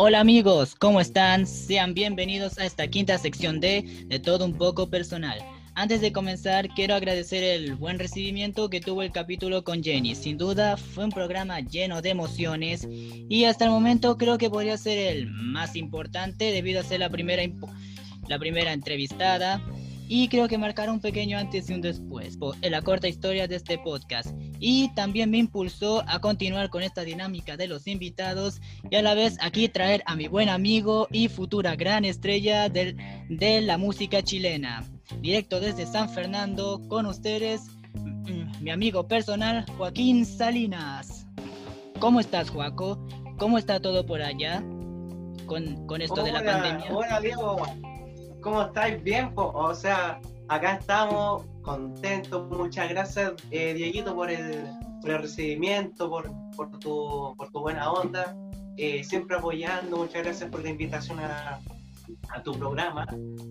Hola amigos, ¿cómo están? Sean bienvenidos a esta quinta sección de De todo un poco personal. Antes de comenzar, quiero agradecer el buen recibimiento que tuvo el capítulo con Jenny. Sin duda, fue un programa lleno de emociones y hasta el momento creo que podría ser el más importante debido a ser la primera, la primera entrevistada y creo que marcará un pequeño antes y un después en la corta historia de este podcast. Y también me impulsó a continuar con esta dinámica de los invitados y a la vez aquí traer a mi buen amigo y futura gran estrella de la música chilena. Directo desde San Fernando con ustedes, mm, mi amigo personal Joaquín Salinas. ¿Cómo estás, Joaco? ¿Cómo está todo por allá con, con esto de la pandemia? Hola, Diego ¿Cómo estáis? Bien, o sea, acá estamos contentos. Muchas gracias, eh, Dieguito, por el, por el recibimiento, por, por, tu, por tu buena onda. Eh, siempre apoyando. Muchas gracias por la invitación a, a tu programa.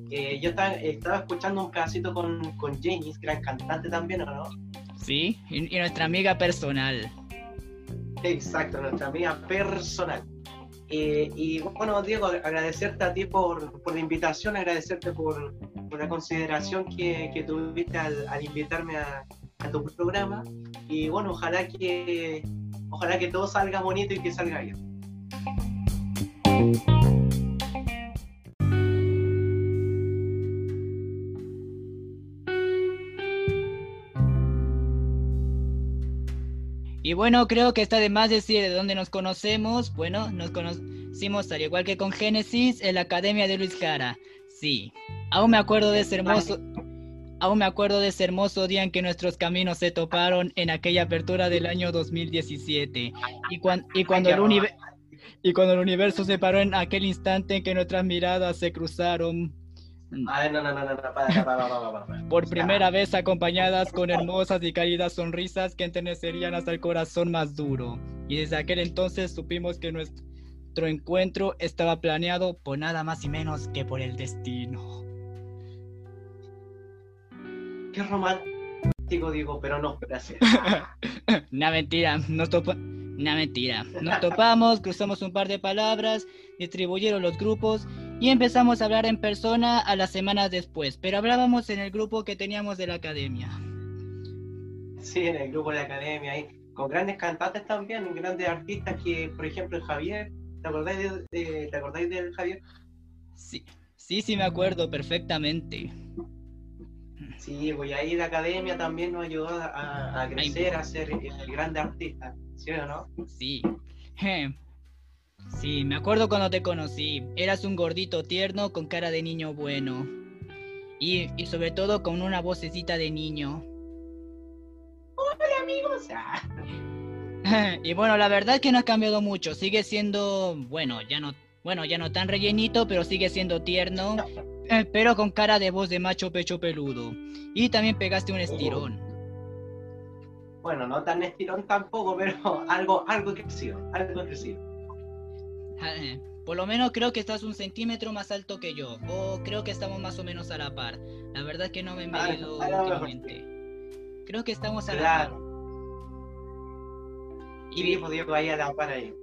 Eh, yo estaba, estaba, escuchando un pedacito con, con Janis, gran cantante también, ¿o no? Sí, y, y nuestra amiga personal. Exacto, nuestra amiga personal. Eh, y bueno, Diego, agradecerte a ti por, por la invitación, agradecerte por, por la consideración que, que tuviste al, al invitarme a, a, tu programa. Y bueno, ojalá que, ojalá que todo salga bonito y que salga bien. Y bueno, creo que está de más decir de dónde nos conocemos. Bueno, nos conocimos al igual que con Génesis en la Academia de Luis Jara. Sí, aún me acuerdo de ese hermoso... Aún me acuerdo de ese hermoso día en que nuestros caminos se toparon en aquella apertura del año 2017. Y, y, cuando el y cuando el universo se paró en aquel instante en que nuestras miradas se cruzaron, por primera vez acompañadas con hermosas y cálidas sonrisas que enternecerían hasta el corazón más duro. Y desde aquel entonces supimos que nuestro encuentro estaba planeado por nada más y menos que por el destino. Qué romántico digo, pero no, gracias. Una mentira, nos topamos. Una mentira. Nos topamos, cruzamos un par de palabras, distribuyeron los grupos y empezamos a hablar en persona a las semanas después, pero hablábamos en el grupo que teníamos de la academia. Sí, en el grupo de la academia, ahí, con grandes cantantes también, grandes artistas que, por ejemplo, el Javier, ¿te acordáis, de, ¿te acordáis del Javier? Sí, sí, sí me acuerdo perfectamente. Sí, pues ahí la academia también nos ayudó a, a crecer, a ser el grande artista, ¿sí o no? Sí. Sí, me acuerdo cuando te conocí. Eras un gordito tierno con cara de niño bueno. Y, y sobre todo con una vocecita de niño. Hola amigos. y bueno, la verdad es que no ha cambiado mucho. Sigue siendo, bueno, ya no, bueno, ya no tan rellenito, pero sigue siendo tierno. Eh, pero con cara de voz de macho pecho peludo. Y también pegaste un estirón. Bueno, no tan estirón tampoco, pero algo, algo crecido, algo crecido. Por lo menos creo que estás un centímetro más alto que yo. O creo que estamos más o menos a la par. La verdad es que no me he ah, medido últimamente. Creo que estamos a la par. Y bien podía ir a la par ahí.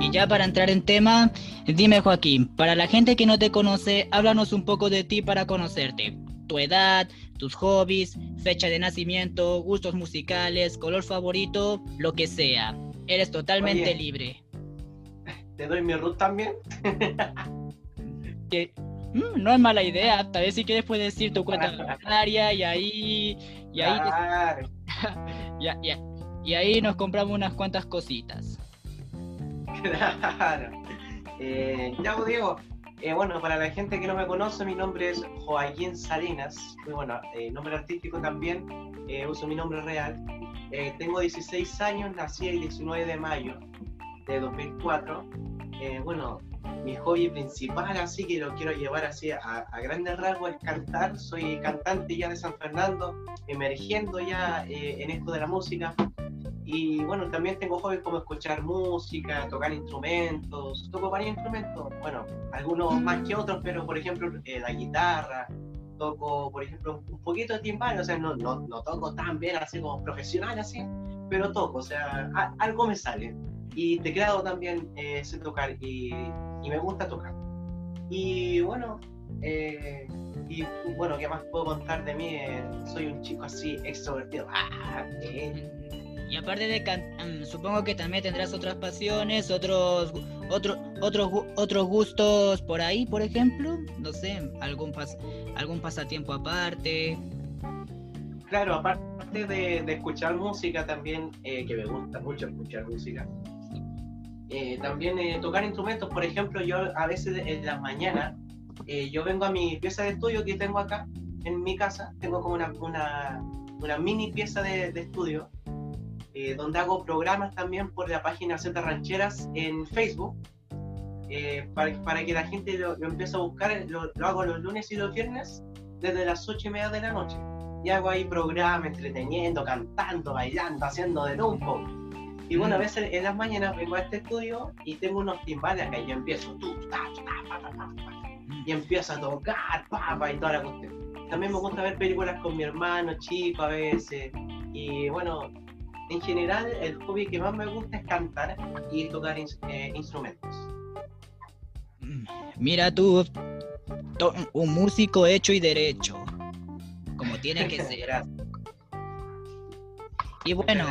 Y ya para entrar en tema, dime Joaquín, para la gente que no te conoce, háblanos un poco de ti para conocerte. Tu edad, tus hobbies, fecha de nacimiento, gustos musicales, color favorito, lo que sea. Eres totalmente libre. ¿Te doy mi root también? que, mm, no es mala idea. Tal vez si quieres puedes decir tu cuenta bancaria y ahí. Y ahí, claro. ya, ya, y ahí nos compramos unas cuantas cositas. Claro. Eh, ya, pues, Diego, eh, bueno, para la gente que no me conoce, mi nombre es Joaquín Salinas. Muy bueno, eh, nombre artístico también, eh, uso mi nombre real. Eh, tengo 16 años, nací el 19 de mayo de 2004. bueno, mi hobby principal, así que lo quiero llevar así a, a grandes rasgos, es cantar. Soy cantante ya de San Fernando, emergiendo ya en esto de la música. Y bueno, también tengo hobbies como escuchar música, tocar instrumentos, toco varios instrumentos, bueno, algunos más que otros, pero por ejemplo eh, la guitarra, toco por ejemplo un poquito de timbal, o sea, no, no, no toco tan bien así como profesional así, pero toco, o sea, algo me sale. Y teclado también eh, sé tocar y, y, me gusta tocar. Y bueno, eh, y bueno, ¿qué más puedo contar de mí? Eh, soy un chico así extrovertido. Ah, y aparte de cantar, supongo que también tendrás otras pasiones, otros, otros otros, gustos por ahí, por ejemplo. No sé, algún, pas algún pasatiempo aparte. Claro, aparte de, escuchar música también, eh, que me gusta mucho escuchar música. Eh, también tocar instrumentos, por ejemplo, yo a veces en las mañanas eh, yo vengo a mi pieza de estudio que tengo acá en mi casa, tengo como una, una, una mini pieza de, de estudio eh, donde hago programas también por la página Z Rancheras en Facebook, eh, para, para, que la gente lo, empiece a buscar, lo, hago los lunes y los viernes desde las ocho y media de la noche. Y hago ahí programas entreteniendo, cantando, bailando, haciendo de todo un poco. Y bueno, a veces en las mañanas vengo a este estudio y tengo unos timbales acá y yo empiezo y empiezo a tocar, papá, y toda la cuestión. También me gusta ver películas con mi hermano chico a veces. Y bueno, en general el hobby que más me gusta es cantar y tocar eh, instrumentos. Mira tú, un músico hecho y derecho, como tiene que ser. Y bueno,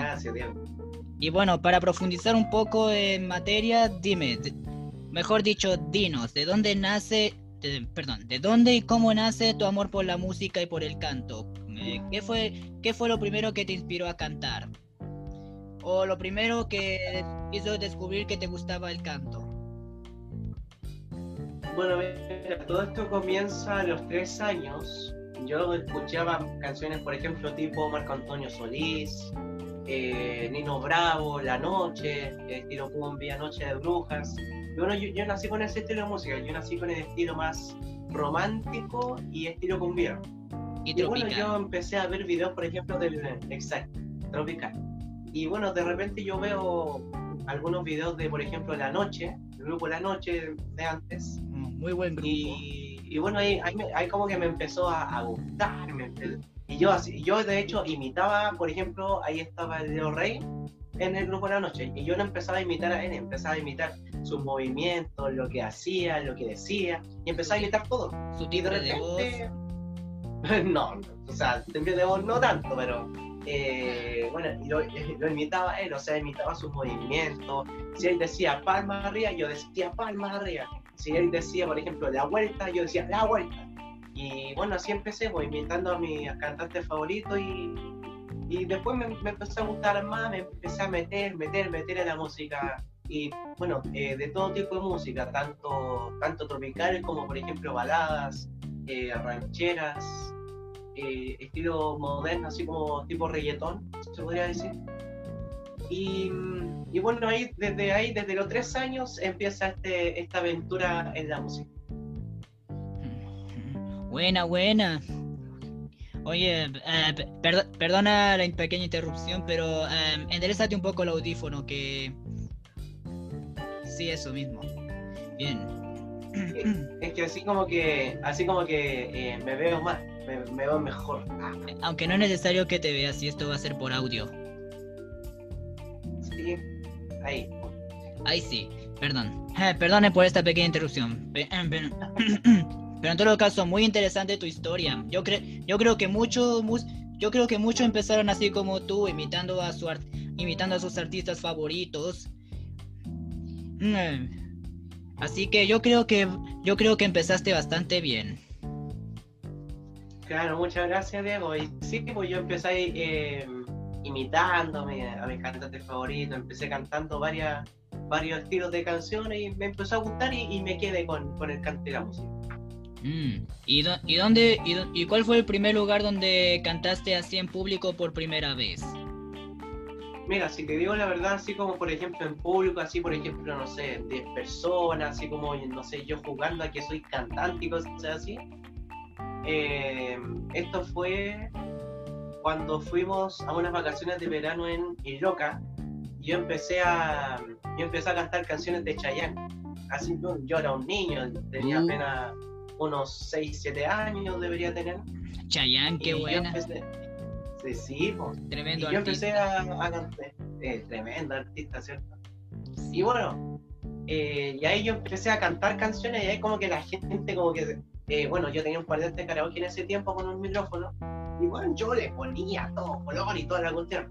y bueno, para profundizar un poco en materia, dime, mejor dicho, dinos, ¿de dónde nace perdón, ¿de dónde y cómo nace tu amor por la música y por el canto? Eh, ¿Qué fue, ¿Qué fue lo primero que te inspiró a cantar? ¿O lo primero que hizo descubrir que te gustaba el canto? Bueno, todo esto comienza a los tres años. Yo escuchaba canciones, por ejemplo, tipo Marco Antonio Solís, eh, Nino Bravo, La Noche, estilo cumbia, Noche de Brujas. Bueno, yo, nací con ese estilo de música, yo nací con el estilo más romántico y estilo cumbia. Y, bueno, yo empecé a ver videos, por ejemplo, del exacto, tropical. Y bueno, de repente yo veo algunos videos de, por ejemplo, La Noche, el grupo La Noche de antes. Mm, muy buen grupo. Y, bueno, ahí, ahí, como que me empezó a, gustar. y yo, yo, de hecho, imitaba, por ejemplo, ahí estaba el Leo Rey en el grupo la noche y yo lo empezaba a imitar a él, empezaba a imitar sus movimientos, lo que hacía, lo que decía y empezaba a imitar todo. Su timbre de, voz. no, o sea, timbre de voz no tanto, pero eh, bueno, lo, lo, imitaba él, o sea, imitaba sus movimientos. Si él decía palma arriba, yo decía palma arriba. Si él decía, por ejemplo, la vuelta, yo decía la vuelta. Y bueno, así empecé, pues, imitando a mis cantantes favoritos y y después me, empezó a gustar más, me empecé a meter, meter, meter en la música. Y bueno, eh, de todo tipo de música, tanto, tanto tropicales como por ejemplo baladas, eh, rancheras, eh, estilo moderno, así como tipo reggaetón, se podría decir. Y, y, bueno, ahí, desde ahí, desde los tres años, empieza este, esta aventura en la música. Buena, buena. Oye, eh, perdona la pequeña interrupción, pero eh, enderezate un poco el audífono, que... Sí, eso mismo. Bien. Es que así como que, así como que eh, me veo más, me, veo mejor. Aunque no es necesario que te veas, si esto va a ser por audio. Sí, ahí. Ahí sí, perdón. Eh, perdone por esta pequeña interrupción. Pero en todo caso, muy interesante tu historia. Yo, creo yo creo que muchos yo creo que muchos empezaron así como tú, imitando a, su imitando a sus artistas favoritos. Mm. Así que yo creo que yo creo que empezaste bastante bien. Claro, muchas gracias Diego. Y sí, pues yo empecé eh, imitándome a mis cantantes favoritos, empecé cantando varias, varios estilos de canciones y me empezó a gustar y, me quedé con, con el canto y la música. Mm. ¿Y, dónde y, cuál fue el primer lugar donde cantaste así en público por primera vez? Mira, si te digo la verdad, así como por ejemplo en público, así por ejemplo, no sé, 10 personas, así como, no sé, yo jugando a que soy cantante y cosas así. Eh, esto fue cuando fuimos a unas vacaciones de verano en Iroca, yo empecé a, yo empecé a cantar canciones de Chayanne. Así yo, yo era un niño, tenía Uh. apenas unos 6, 7 años debería tener. Chayanne, qué Y yo buena. empecé- sí, sí. Y Tremendo yo empecé artista. a, a cantar. Eh, tremendo artista, ¿cierto? Sí. Y bueno, eh, y ahí yo empecé a cantar canciones y ahí como que la gente como que, eh, bueno, yo tenía un parlante de karaoke en ese tiempo con un micrófono y bueno, yo le ponía todo color y toda la cuestión.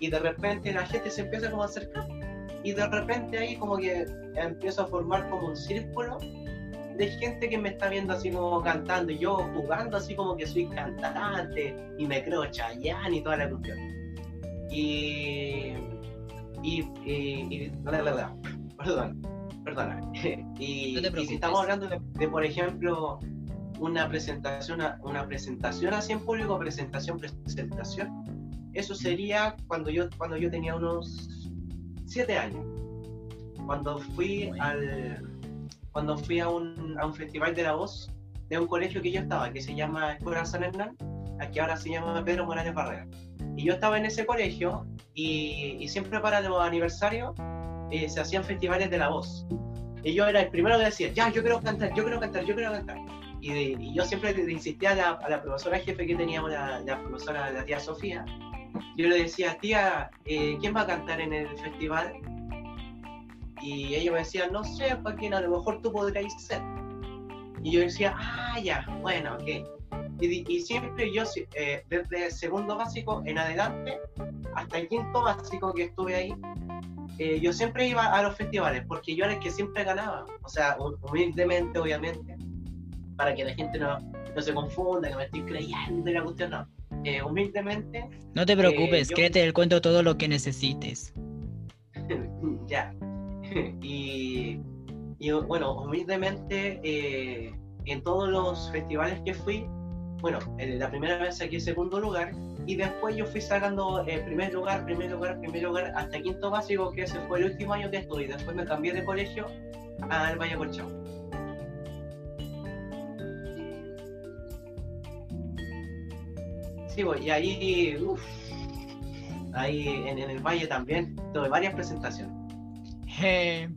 Y de repente la gente se empieza como a acercar y de repente ahí como que empiezo a formar como un círculo de gente que me está viendo así como cantando y yo jugando así como que soy cantante y me creo Chayanne y toda la cuestión. Y... Y... y, y- bla, bla, bla. Perdón, perdona. y, No te y si estamos hablando de, de, por ejemplo, una presentación, una presentación así en público, presentación, presentación, eso sería cuando yo, cuando yo tenía unos siete años. Cuando fui al cuando fui a un, a un festival de la voz de un colegio que yo estaba, que se llama Escuela San Hernán, aquí ahora se llama Pedro Morales Barrera. Y yo estaba en ese colegio y, y siempre para los aniversarios eh, se hacían festivales de la voz. Y yo era el primero que decía, ya, yo quiero cantar, yo quiero cantar, yo quiero cantar. Y, y yo siempre le insistía a la, a la profesora jefe que teníamos, la, la profesora, la tía Sofía, yo le decía, tía, eh, ¿quién va a cantar en el festival? Y ella me decía, no sé, Joaquín, a lo mejor tú podrías ser. Y yo decía, ah, ya, bueno, ok. Y, y siempre yo, eh, desde segundo básico en adelante, hasta el quinto básico que estuve ahí, eh, yo siempre iba a los festivales, porque yo era el que siempre ganaba. O sea, hu- humildemente, obviamente, para que la gente no, no se confunda, que me estoy creyendo y la cuestión, no. Eh, humildemente, No te preocupes, eh, yo- créete el cuento todo lo que necesites. ya. y, y, bueno, humildemente, eh, en todos los festivales que fui, bueno, en la primera vez saqué segundo lugar y después yo fui sacando eh, primer lugar, primer lugar, primer lugar hasta quinto básico, que ese fue el último año que estuve. Y después me cambié de colegio al Valle Colchón. Sí, pues, y ahí, uff, ahí en, en el Valle también tuve varias presentaciones. Je.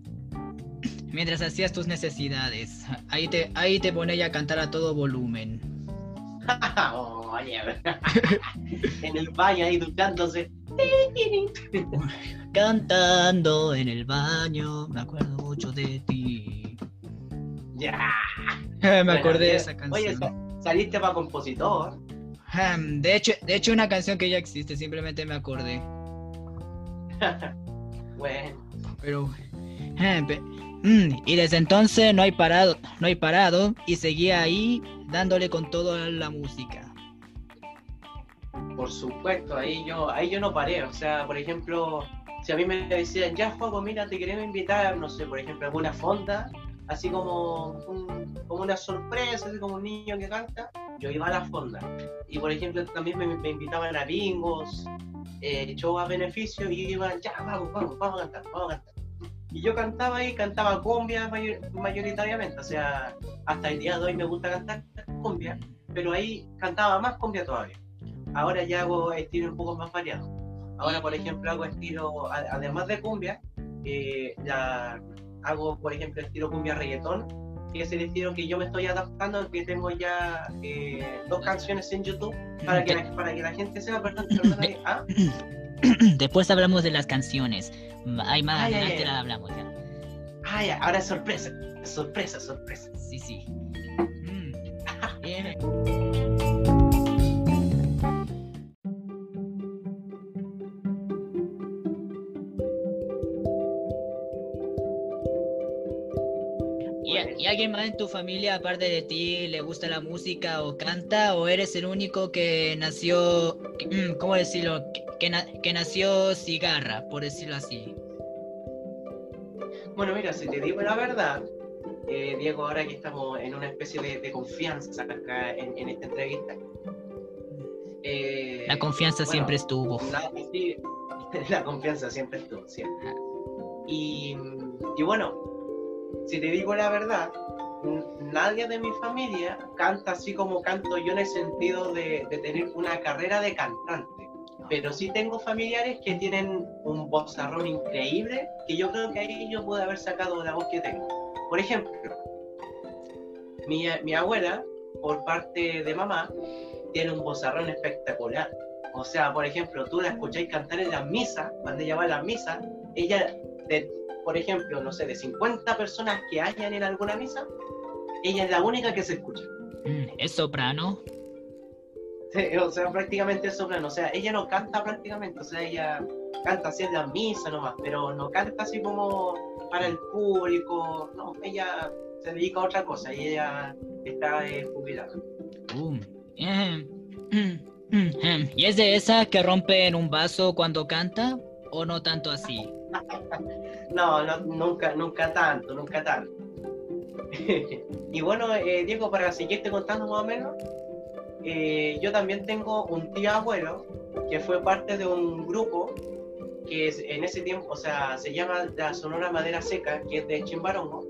Mientras hacías tus necesidades, ahí te, ahí te ponía a cantar a todo volumen. Oye, en el baño ahí duchándose. Cantando en el baño, me acuerdo mucho de ti. Ya. me Bueno, acordé de esa canción. Oye, sa- saliste para compositor. De hecho, de hecho, una canción que ya existe, simplemente me acordé. Bueno, Pero. pe- mm, y desde entonces no hay parado, no hay parado, y seguía ahí dándole con toda la música. por supuesto, ahí yo, ahí yo no paré. O sea, por ejemplo, si a mí me decían, ya juego, mira, te queremos invitar, no sé, por ejemplo, alguna fonda, así como, un- como una sorpresa, así como un niño que canta, yo iba a la fonda. Y por ejemplo, también me, me invitaban a bingos, eh, show a beneficio, y iban, ya, vamos, vamos, vamos a cantar, vamos a cantar. Y yo cantaba ahí, cantaba cumbia mayor- mayoritariamente, o sea, hasta el día de hoy me gusta cantar cumbia, pero ahí cantaba más cumbia todavía. Ahora ya hago estilo un poco más variado. Ahora, por ejemplo, hago estilo, además de cumbia, eh, hago, por ejemplo, estilo cumbia reggaetón, que el estilo que yo me estoy adaptando, que tengo ya eh, dos canciones en YouTube, para que, la, para que la gente sepa, perdón, perdón, ahí, ¿ah? Después hablamos de las canciones. Hay más Ay, adelante ay. las hablamos ya. Ah, ya, ahora es sorpresa, sorpresa, sorpresa. Sí, sí. Mm. Bien. ¿Y, a- y alguien más en tu familia, aparte de ti, le gusta la música o canta? ¿O eres el único que nació, que- mm, ¿cómo decirlo? Que, que na- que nació cigarra, por decirlo así. Bueno, mira, si te digo la verdad, eh, Diego, ahora que estamos en una especie de, de confianza acá en, en esta entrevista. eh, La confianza bueno, siempre estuvo. La, sí, la confianza siempre estuvo, siempre. Y, y bueno, si te digo la verdad, nadie de mi familia canta así como canto yo en el sentido de, de tener una carrera de cantante. Pero sí tengo familiares que tienen un vozarrón increíble que yo creo que ahí yo pude haber sacado la voz que tengo. Por ejemplo, mi, mi abuela, por parte de mamá, tiene un vozarrón espectacular. O sea, por ejemplo, tú la escucháis cantar en las misas, cuando ella va a las misas, ella, por ejemplo, no sé, de 50 personas que hayan en alguna misa, ella es la única que se escucha. Mm, ¿Es soprano? Sí, o sea, prácticamente es soprano. O sea, ella no canta prácticamente, o sea, ella canta así en la misa nomás, pero no canta así como para el público. No, ella se dedica a otra cosa y ella está eh, jubilada. Um, eh, mm, mm. ¿Y es de esa que rompe en un vaso cuando canta o no tanto así? no, no, nunca, nunca tanto, nunca tanto. y bueno, eh, Diego, para seguirte contando más o menos, eh, yo también tengo un tío abuelo que fue parte de un grupo que es, en ese tiempo, o sea, se llama la Sonora Madera Seca, que es de Chimbarongo,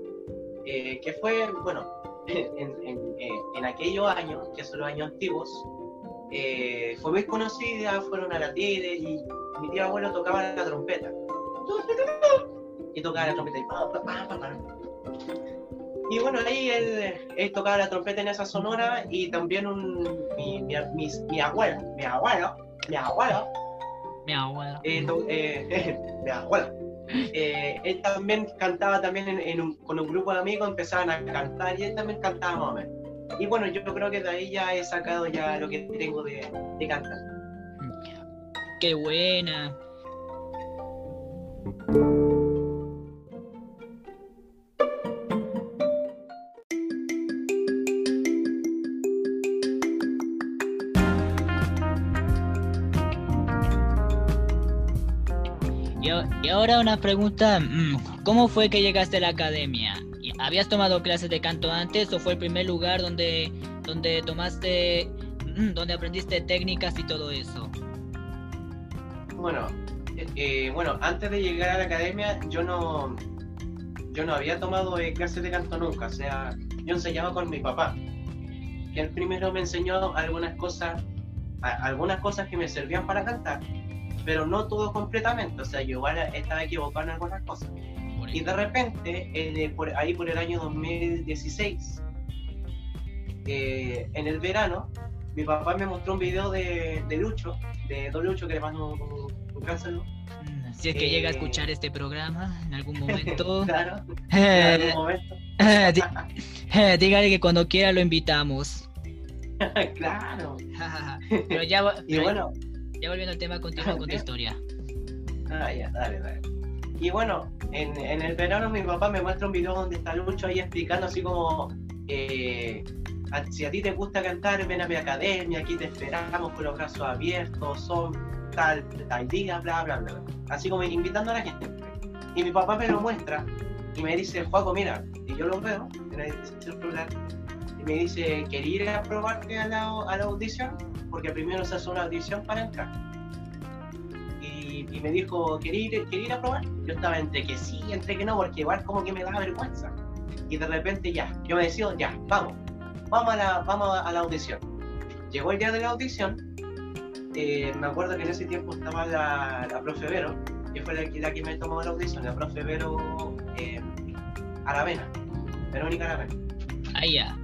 eh, que fue, bueno, en, en, en, aquellos años, que son los años antiguos, fue muy conocida, fueron a la tele y mi tío abuelo tocaba la trompeta. Y tocaba la trompeta y y bueno, ahí él, tocaba la trompeta en esa sonora y también un, mi, mi, mi, mi abuelo, mi abuelo, mi abuelo, mi abuelo, eh, eh, mi abuelo. Eh, él también cantaba también en, un, con un grupo de amigos, empezaban a cantar y él también cantaba más o menos. Y bueno, yo creo que de ahí ya he sacado ya lo que tengo de, de cantar. Qué buena. Y ahora una pregunta, mm, ¿cómo fue que llegaste a la academia? ¿Habías tomado clases de canto antes o fue el primer lugar donde, donde tomaste, mm, donde aprendiste técnicas y todo eso? Bueno, eh, eh, bueno, antes de llegar a la academia yo no, yo no había tomado eh, clases de canto nunca, o sea, yo enseñaba con mi papá, que él primero me enseñó algunas cosas, algunas cosas que me servían para cantar pero no todo completamente, o sea, yo igual estaba equivocado en algunas cosas. Y de repente, eh, por, ahí por el año 2016, eh, en el verano, mi papá me mostró un video de, de Lucho, de Don Lucho, que le mando un, un, mm, Si es que llega a eh, escuchar este programa en algún momento. claro, en algún momento. dígale que cuando quiera lo invitamos. claro. pero ya, y bueno, ya volviendo al tema, continúa con tu historia. Ah, ya, dale, dale. Y bueno, en, en, el verano mi papá me muestra un video donde está Lucho ahí explicando así como, eh, si a ti te gusta cantar, ven a mi academia, aquí te esperamos con los brazos abiertos, son tal, tal día, bla, bla, bla. Así como invitando a la gente. Y mi papá me lo muestra y me dice, Juaco, mira, y yo lo veo en el celular, y me dice, ¿quería ir a probarte a la, a la audición? porque primero se hace una audición para entrar. Y, me dijo, ¿quería ir, ir, a probar? Yo estaba entre que sí, entre que no, porque igual como que me da vergüenza. Y de repente ya, yo me decido, ya, vamos, vamos a la, vamos a la audición. Llegó el día de la audición, eh, me acuerdo que en ese tiempo estaba la, la profe Vero, que fue la, que me tomó la audición, la profe Vero eh, Aravena, Verónica Aravena. Ah, ya.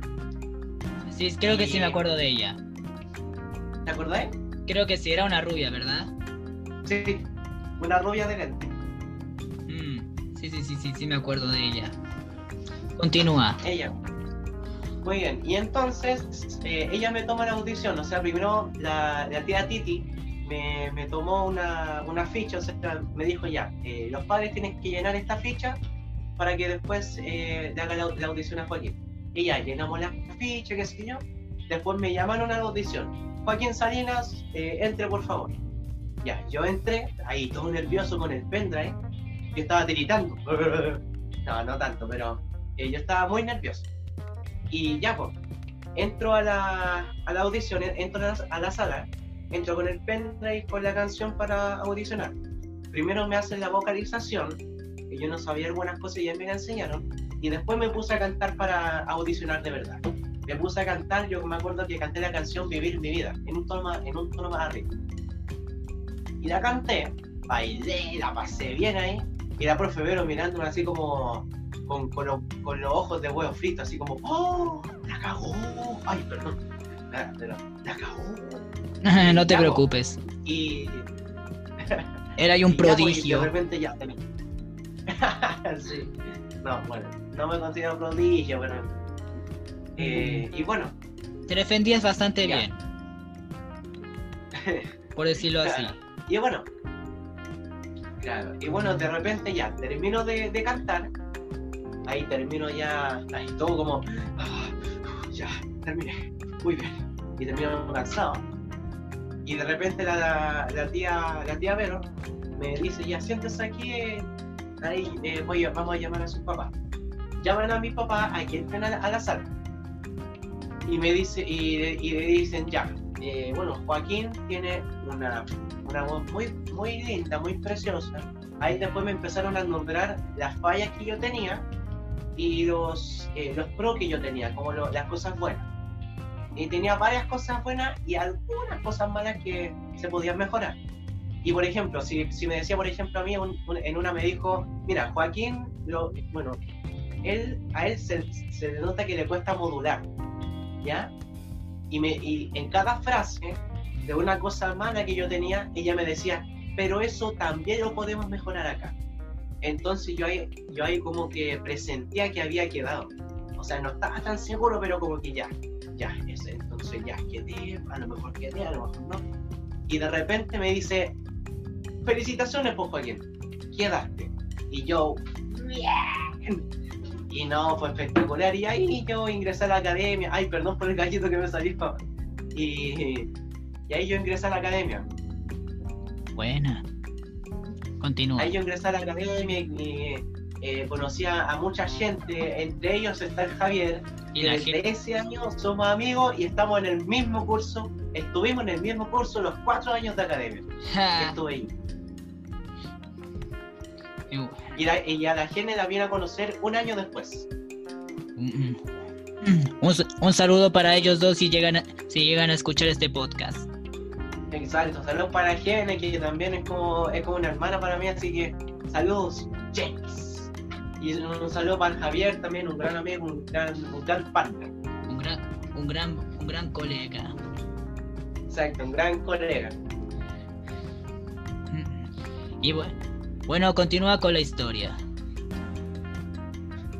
Sí, creo que sí me acuerdo de ella. ¿Te acordáis? Creo que sí, era una rubia, ¿verdad? Sí, una rubia de lente. Mm, sí, sí, sí, sí, sí, me acuerdo de ella. Continúa. Ella. Muy bien, y entonces eh, ella me toma la audición, o sea, primero la, tía Titi me, me tomó una, una, ficha, o sea, me dijo ya, eh, los padres tienen que llenar esta ficha para que después eh, le haga la, audición a Joaquín. Y ya, llenamos la ficha, qué sé yo, después me llamaron a la audición Joaquín Salinas, eh, entre por favor. Ya, yo entré, ahí todo nervioso con el pendrive, yo estaba tiritando. no, no tanto, pero yo estaba muy nervioso. Y ya, pues, entro a la, a la audición, entro a la, sala, entro con el pendrive con la canción para audicionar. Primero me hacen la vocalización, que yo no sabía algunas cosas y ya me la enseñaron, y después me puse a cantar para audicionar de verdad. Me puse a cantar, yo me acuerdo que canté la canción Vivir mi vida, en un tono más, en un tono más arriba. Y la canté, bailé, la pasé bien ahí, y la profe Vero mirándome así como con, con, los ojos de huevo frito, así como, ¡oh! ¡La cagó! ¡Ay, perdón! La, la cagó. no te preocupes. Y. Era ahí un pues, prodigio. de repente ya sí. No, bueno, no me considero prodigio, pero. Eh, y bueno. Te defendías bastante bien. Por decirlo así. Y bueno. Claro. Y bueno, de repente ya termino de, cantar. Ahí termino ya. Ahí todo como. Ah, ya, terminé. Muy bien. Y termino cansado. Y de repente la, la, tía, la tía Vero me dice, ya siéntese aquí, ahí eh, voy, vamos a llamar a su papá. Llaman a mi papá, a quien entren a, la sala. Y me dice, y, le dicen, ya, eh, bueno, Joaquín tiene una, una voz muy, muy linda, muy preciosa. Ahí después me empezaron a nombrar las fallas que yo tenía y los, eh, los pros que yo tenía, como las cosas buenas. Y tenía varias cosas buenas y algunas cosas malas que se podían mejorar. Y por ejemplo, si, si me decía, por ejemplo, a mí en una me dijo, mira, Joaquín, lo, bueno, él, a él se, se nota que le cuesta modular, ¿ya? Y, me, y en cada frase de una cosa mala que yo tenía, ella me decía, pero eso también lo podemos mejorar acá. Entonces yo ahí, yo ahí como que presentía que había quedado. O sea, no estaba tan seguro, pero como que ya, ya, ese, entonces ya quedé, a lo mejor quedé, a lo mejor no. Y de repente me dice, felicitaciones, pues, Joaquín, quedaste. Y yo, bien. Y no, fue espectacular. Y ahí yo ingresé a la academia. Ay, perdón por el gallito que me salió, Y, y ahí yo ingresé a la academia. Buena. Continúa. Ahí yo ingresé a la academia y eh, conocí a, mucha gente, entre ellos está el Javier, y desde ese año somos amigos y estamos en el mismo curso, estuvimos en el mismo curso los cuatro años de academia. estuve ahí. Y, a la gente la viene a conocer un año después. Un, un, saludo para ellos dos si llegan, a, si llegan a escuchar este podcast. Exacto, saludos para Gene, que también es como, es como una hermana para mí, así que saludos, James. Y un saludo para Javier también, un gran amigo, un gran, un gran partner. Un gran, un gran, un gran colega. Exacto, un gran colega. Y bueno, bueno, continúa con la historia.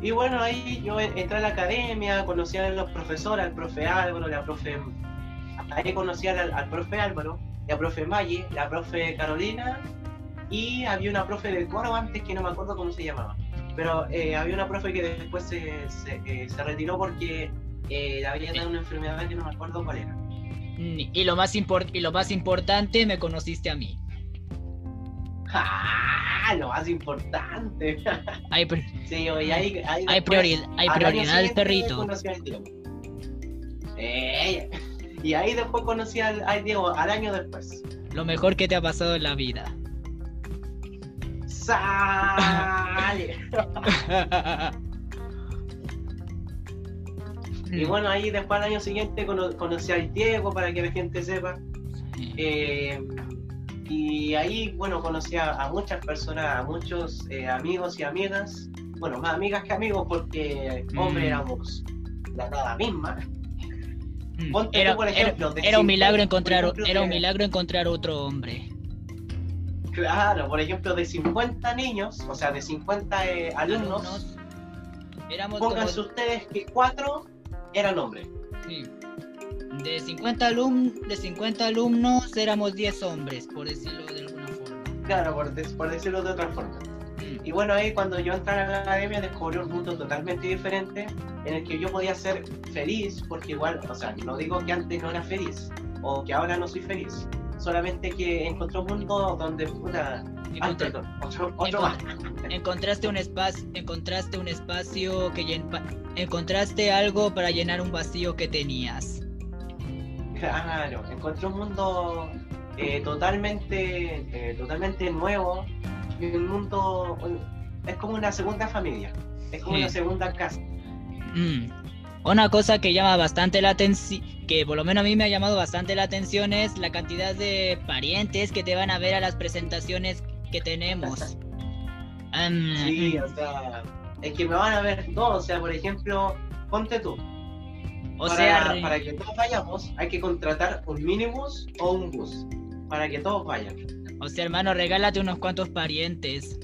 Y bueno, ahí yo entré a la academia, conocí a los profesores, al profe Álvaro, la profe. Ahí conocí al, al profe Álvaro, la profe Maggie, la profe Carolina y había una profe del coro antes que no me acuerdo cómo se llamaba. Pero eh, había una profe que después se, se, eh, retiró porque eh, había dado una enfermedad que no me acuerdo cuál era. Y lo más, y lo más importante, me conociste a mí. ¡Ah! Lo más importante. Hay, sí, hay, hay, hay prioridad, hay prioridad al perrito. Eh, y ahí después conocí al, Diego, al año después. Lo mejor que te ha pasado en la vida. ¡Sale! y bueno, ahí después al año siguiente conocí al Diego para que la gente sepa. Eh, y ahí, bueno, conocí a, muchas personas, a muchos eh, amigos y amigas. Bueno, más amigas que amigos porque, hombre, mm. éramos la nada misma. Mm. era, por ejemplo, era, un milagro encontrar, era un milagro encontrar otro hombre. Claro, por ejemplo, de 50 niños, o sea, de 50 eh, alumnos, pónganse ustedes que cuatro eran hombres. Sí. De 50, alum de 50 alumnos éramos 10 hombres, por decirlo de alguna forma. Claro, por, por decirlo de otra forma. Y bueno, ahí cuando yo entré a la academia descubrí un mundo totalmente diferente en el que yo podía ser feliz, porque igual, o sea, no digo que antes no era feliz o que ahora no soy feliz, solamente que encontré un mundo donde puta, otro, más. Encontraste un espacio, encontraste un espacio que encontraste algo para llenar un vacío que tenías. Claro, encontré un mundo eh, totalmente, eh, totalmente nuevo y un mundo es como una segunda familia. Es como una segunda casa. Mm. Una cosa que llama bastante la atención, que por lo menos a mí me ha llamado bastante la atención es la cantidad de parientes que te van a ver a las presentaciones que tenemos. sí, o sea, es que me van a ver todos, o sea, por ejemplo, ponte tú. O para, sea, para que todos vayamos hay que contratar un minibus o un bus, para que todos vayan. O sea, hermano, regálate unos cuantos parientes.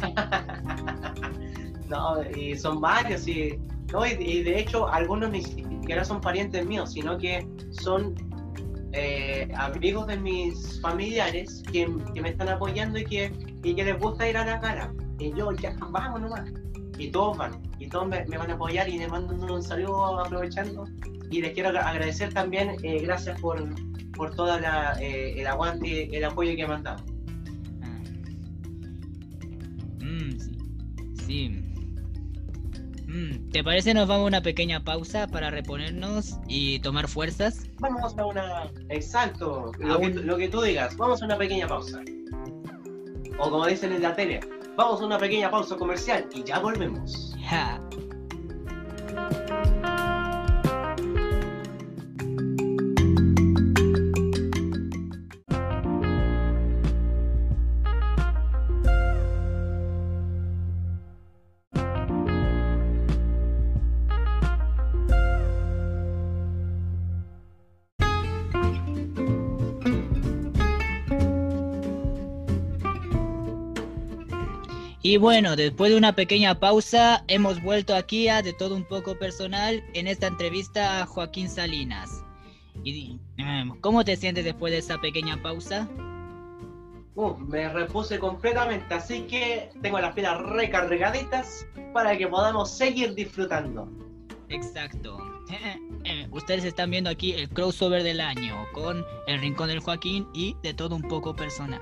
no, y son varios, y, no, y, de hecho algunos ni siquiera son parientes míos, sino que son eh, amigos de mis familiares que, me están apoyando y que, y que les gusta ir a la cara. Y yo, ya, vamos nomás. Y todos van, y todos me, van a apoyar y les mando un saludo aprovechando. Y les quiero agradecer también, eh, gracias por, por todo eh, el aguante y el apoyo que me han dado. Ah. Mm, sí. Mm, ¿Te parece nos vamos a una pequeña pausa para reponernos y tomar fuerzas? Vamos a una... Exacto, lo, que, lo que tú digas. Vamos a una pequeña pausa. O como dicen en la tele, vamos a una pequeña pausa comercial y ya volvemos. Ja. Y bueno, después de una pequeña pausa, hemos vuelto aquí a De Todo Un Poco Personal en esta entrevista a Joaquín Salinas. Y, em, ¿Cómo te sientes después de esa pequeña pausa? Uh, me repuse completamente, así que tengo las pilas recargaditas para que podamos seguir disfrutando. Exacto. Eh, ustedes están viendo aquí el crossover del año con El Rincón del Joaquín y De Todo Un Poco Personal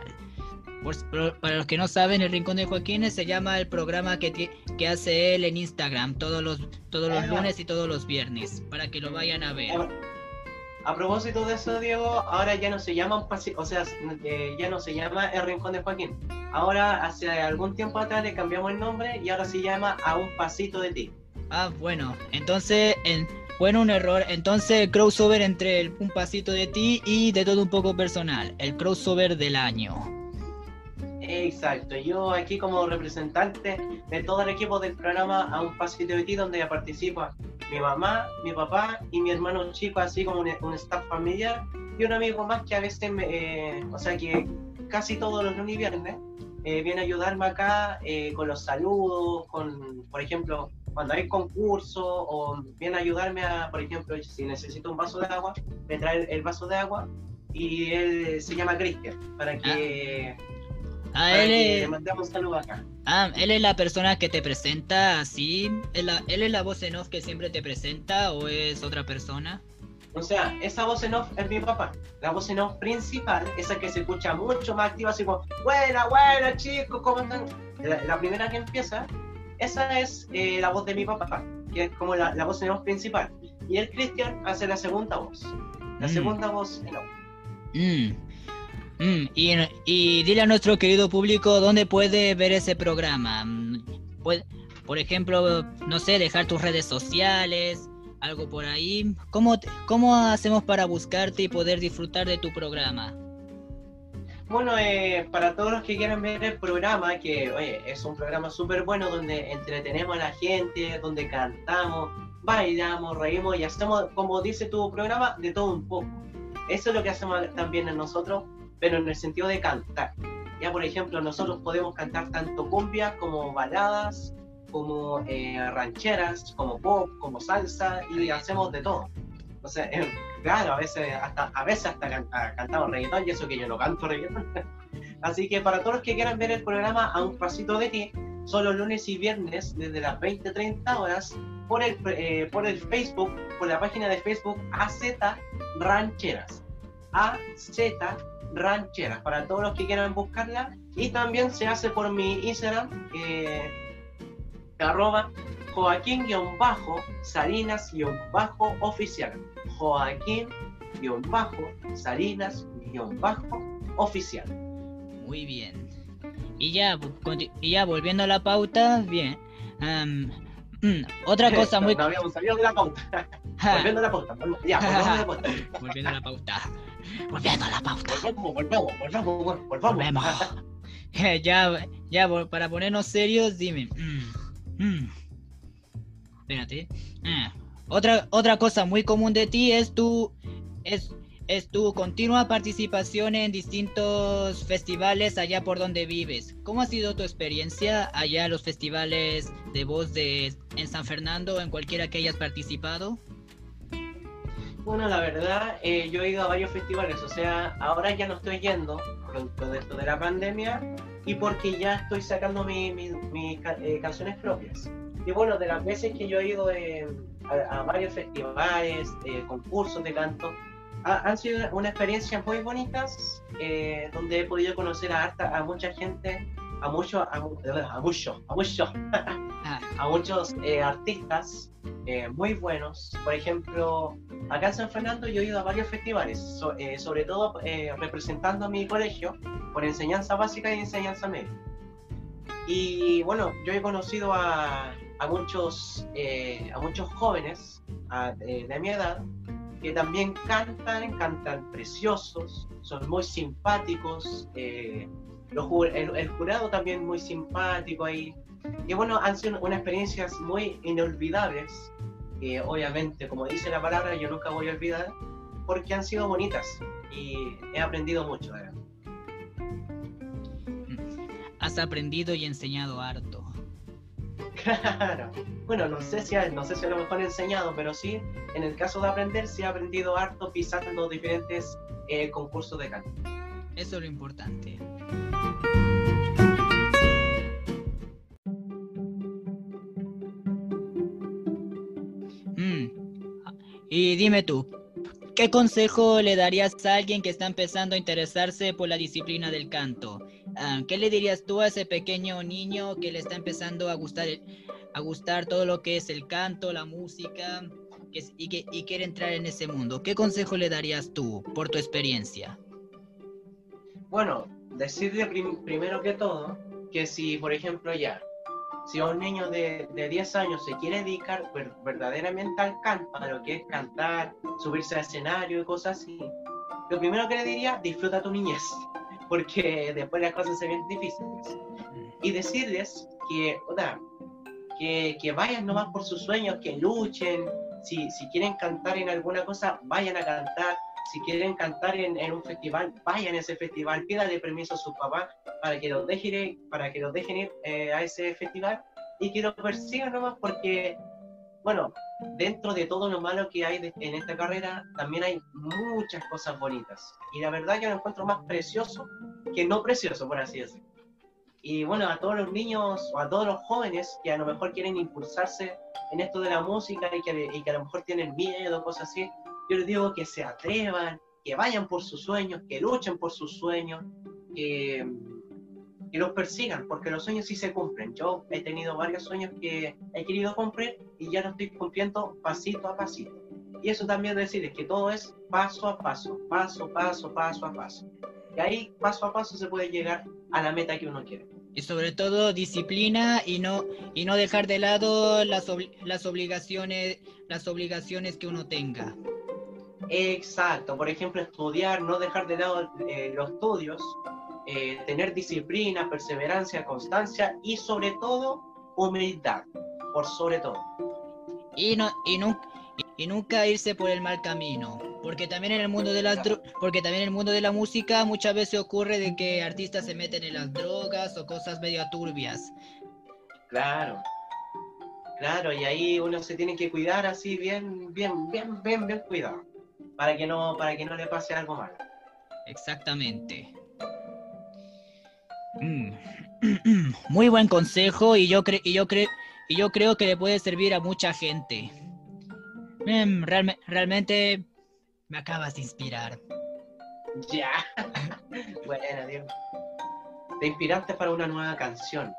para los que no saben, El Rincón de Joaquín se llama el programa que, que hace él en Instagram todos los, todos los lunes y todos los viernes, para que lo vayan a ver. A propósito de eso, Diego, ahora ya no se llama un o sea, eh, ya no se llama El Rincón de Joaquín. Ahora, hace algún tiempo atrás le cambiamos el nombre y ahora se llama A un pasito de ti. Ah, bueno, entonces, en, bueno, un error. Entonces, crossover entre Un pasito de ti y de todo un poco personal, el crossover del año. Exacto, yo aquí como representante de todo el equipo del programa A un pasito de ti, donde participa mi mamá, mi papá y mi hermano chico, así como un, staff familiar y un amigo más que a veces, me, eh, o sea que casi todos los lunes y viernes eh, viene a ayudarme acá eh, con los saludos, con, por ejemplo, cuando hay concurso o viene a ayudarme a, por ejemplo, si necesito un vaso de agua, me trae el, vaso de agua y él se llama Cristian, para que... Ah. Ah, él es... Ah, él es la persona que te presenta así. ¿Él, es la voz en off que siempre te presenta o es otra persona? O sea, esa voz en off es mi papá. La voz en off principal, esa que se escucha mucho más activa, así como, buena, buena, chicos, ¿cómo están? La, primera que empieza, esa es eh, la voz de mi papá, que es como la, la, voz en off principal. Y el Cristian hace la segunda voz. La mm. segunda voz en off. Mm. Mm, y, dile a nuestro querido público dónde puede ver ese programa. Mm, por ejemplo, no sé, dejar tus redes sociales, algo por ahí. ¿Cómo, cómo hacemos para buscarte y poder disfrutar de tu programa? Bueno, eh, para todos los que quieran ver el programa, que oye, es un programa súper bueno donde entretenemos a la gente, donde cantamos, bailamos, reímos y hacemos, como dice tu programa, de todo un poco. Eso es lo que hacemos también nosotros pero en el sentido de cantar. Ya, por ejemplo, nosotros podemos cantar tanto cumbia como baladas, como eh, rancheras, como pop, como salsa, y hacemos de todo. O sea, claro, a veces hasta, a veces hasta ah, cantamos reggaetón, y eso que yo no canto reggaetón. Así que para todos los que quieran ver el programa A un pasito de ti, solo lunes y viernes desde las 20-30 horas por el, eh, por el Facebook, por la página de Facebook AZ Rancheras. AZ rancheras para todos los que quieran buscarla. Y también se hace por mi Instagram, eh, arroba Joaquín-Salinas-Oficial. Joaquín-Salinas-Oficial. Muy bien. Y ya, y ya volviendo a la pauta, bien. Mm, otra cosa muy... No habíamos salido de la pauta. Volviendo a la pauta. Ya, volvamos a la pauta. Volviendo a la pauta. Volviendo a la pauta. Volvamos, volvamos, volvamos, volvamos. Volvemos. ya, ya, para ponernos serios, dime. mm, mm. Espérate. Ah, Otra, otra cosa muy común de ti es tu, es, es tu continua participación en distintos festivales allá por donde vives. ¿Cómo ha sido tu experiencia allá en los festivales de voz de, en San Fernando o en cualquiera que hayas participado? Bueno, la verdad, eh, yo he ido a varios festivales, o sea, ahora ya no estoy yendo, producto de esto de la pandemia, y porque ya estoy sacando mi- mi- mis ca- eh, canciones propias. Y bueno, de las veces que yo he ido eh, a, varios festivales, eh, concursos de canto, ha- han sido unas experiencias muy bonitas, eh, donde he podido conocer a mucha gente, a muchos, a, a muchos, a muchos, a muchos eh, artistas eh, muy buenos. Por ejemplo, acá en San Fernando yo he ido a varios festivales, so- eh, sobre todo eh, representando a mi colegio por enseñanza básica y enseñanza media. Y bueno, yo he conocido a, a muchos, eh, a muchos jóvenes a- de, de mi edad que también cantan, cantan preciosos, son muy simpáticos. eh, los el, el jurado también muy simpático ahí. Y bueno, han sido unas experiencias muy inolvidables, que obviamente, como dice la palabra, yo nunca voy a olvidar, porque han sido bonitas y he aprendido mucho. verdad. has aprendido y enseñado harto. Claro. Bueno, no sé, si no sé si a lo mejor he enseñado, pero sí, en el caso de aprender, sí he aprendido harto pisando diferentes eh, concursos de canto. Eso es lo importante. Mm. Y dime tú, ¿qué consejo le darías a alguien que está empezando a interesarse por la disciplina del canto? Ah, ¿Qué le dirías tú a ese pequeño niño que le está empezando a gustar, a gustar todo lo que es el canto, la música y, que, y quiere entrar en ese mundo? ¿Qué consejo le darías tú por tu experiencia? Bueno, decirle prim- primero que todo que si, por ejemplo, ya, si un niño de, de 10 años se quiere dedicar ver- verdaderamente al canto, a lo que es cantar, subirse al escenario y cosas así, lo primero que le diría, disfruta tu niñez, porque después las cosas se ven difíciles. Y decirles que, oda, que, que vayan nomás por sus sueños, que luchen, si, si quieren cantar en alguna cosa, vayan a cantar, si quieren cantar en, en un festival, vayan a ese festival, pídale permiso a sus papás para que los dejen ir, para que los dejen ir eh, a ese festival y que lo persigan nomás porque, bueno, dentro de todo lo malo que hay de- en esta carrera, también hay muchas cosas bonitas. Y la verdad que lo encuentro más precioso que no precioso, por así decirlo. Y bueno, a todos los niños o a todos los jóvenes que a lo mejor quieren impulsarse en esto de la música y que, y que a lo mejor tienen miedo, cosas así, yo les digo que se atrevan, que vayan por sus sueños, que luchen por sus sueños, que, que los persigan, porque los sueños sí se cumplen. Yo he tenido varios sueños que he querido cumplir y ya los estoy cumpliendo pasito a pasito. Y eso también decirles que todo es paso a paso, paso, paso, paso a paso. Y ahí, paso a paso, se puede llegar a la meta que uno quiere. Y sobre todo disciplina y no y no dejar de lado las, obli- las obligaciones las obligaciones que uno tenga. Exacto, por ejemplo, estudiar, no dejar de lado eh, los estudios, eh, tener disciplina, perseverancia, constancia y sobre todo humildad, por sobre todo. Y no y nunca y nunca irse por el mal camino, porque también en el mundo de las porque también en el mundo de la música muchas veces ocurre de que artistas se meten en las drogas o cosas medio turbias. Claro, claro, y ahí uno se tiene que cuidar así bien, bien, bien, bien, bien cuidado, para que no, para que no le pase algo malo. Exactamente. Mm. Muy buen consejo y yo cre- y yo cre- y yo creo que le puede servir a mucha gente. Mm, realme- realmente me acabas de inspirar. Ya. bueno, Diego. Te inspiraste para una nueva canción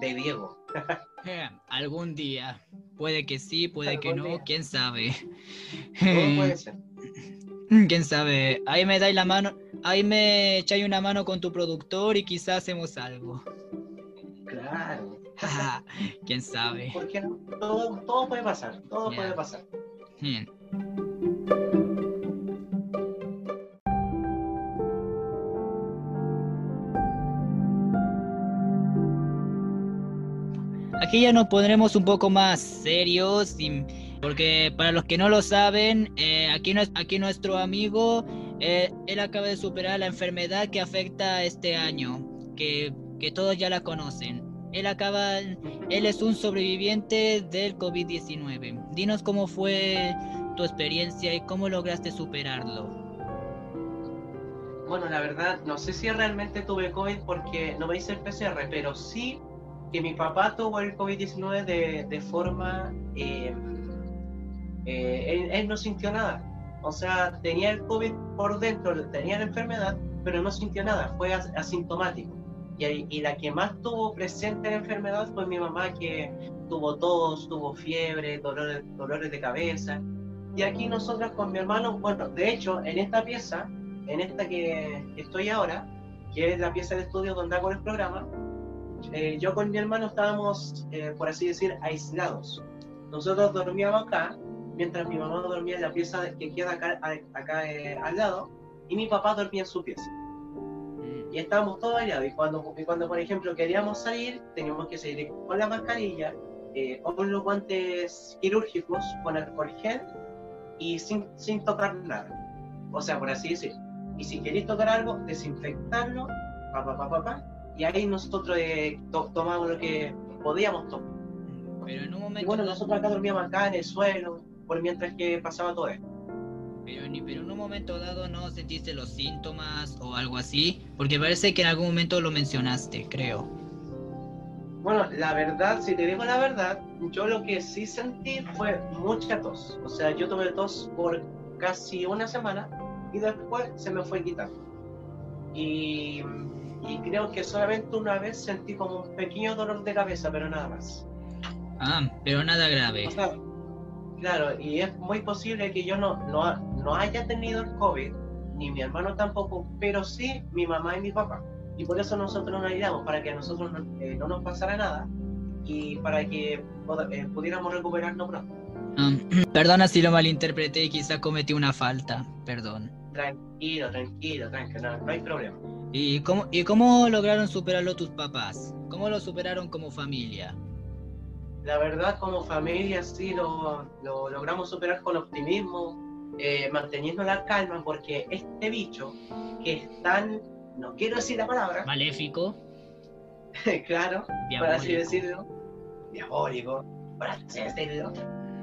de Diego. Eh, algún día. Puede que sí, puede que no, día. quién sabe. Todo puede ser. Quién sabe. Ahí me dais la mano, ahí me echáis una mano con tu productor y quizás hacemos algo. Claro. ¿Quién sabe? Porque todo, todo puede pasar, todo puede pasar. Bien. Aquí ya nos pondremos un poco más serios, porque para los que no lo saben, eh, aquí, nuestro amigo, eh, él acaba de superar la enfermedad que afecta este año, que, todos ya la conocen. Él acaba, él es un sobreviviente del COVID-19. Dinos cómo fue tu experiencia y cómo lograste superarlo. Bueno, la verdad, no sé si realmente tuve COVID porque no me hice el PCR, pero sí que mi papá tuvo el COVID-19 de, de, forma... Eh, eh, él, no sintió nada. O sea, tenía el COVID por dentro, tenía la enfermedad, pero no sintió nada, fue asintomático. Y, y, la que más tuvo presente la enfermedad fue mi mamá, que tuvo tos, tuvo fiebre, dolores, dolores de cabeza. Y aquí nosotros con mi hermano, bueno, de hecho, en esta pieza, en esta que, estoy ahora, que es la pieza de estudio donde hago el programa, eh, yo con mi hermano estábamos, eh, por así decir, aislados. Nosotros dormíamos acá, mientras mi mamá dormía en la pieza que queda acá, acá eh, al lado, y mi papá dormía en su pieza. Y estábamos todos aislados. Y cuando, y cuando, por ejemplo, queríamos salir, teníamos que salir con la mascarilla, con los guantes quirúrgicos, con alcohol gel y sin, sin tocar nada. O sea, por así decirlo. Y si queréis tocar algo, desinfectarlo, pa, pa, pa, pa, y ahí nosotros eh, tomamos lo que podíamos tomar. Pero en un momento. Y bueno, nosotros acá dormíamos acá en el suelo, por mientras que pasaba todo esto. Pero, pero en un momento dado no sentiste los síntomas o algo así, porque parece que en algún momento lo mencionaste, creo. Bueno, la verdad, si te digo la verdad, yo lo que sí sentí fue mucha tos. O sea, yo tuve tos por casi una semana y después se me fue quitando. Y y creo que solamente una vez sentí como un pequeño dolor de cabeza, pero nada más. Ah, pero nada grave. Claro, y es muy posible que yo no, no, no haya tenido el COVID, ni mi hermano tampoco, pero sí mi mamá y mi papá. Y por eso nosotros nos ayudamos, para que a nosotros no, eh, no nos pasara nada y para que eh, pudiéramos recuperarnos pronto. Ah, perdona si lo malinterpreté y quizá cometí una falta, perdón. Tranquilo, tranquilo, tranquilo, no hay problema. ¿Y cómo, ¿Y cómo lograron superarlo tus papás? ¿Cómo lo superaron como familia? La verdad, como familia sí lo, lo logramos superar con optimismo, eh, manteniendo la calma, porque este bicho, que es tan, no quiero decir la palabra... Maléfico. claro, para así decirlo. Diabólico, para así decirlo.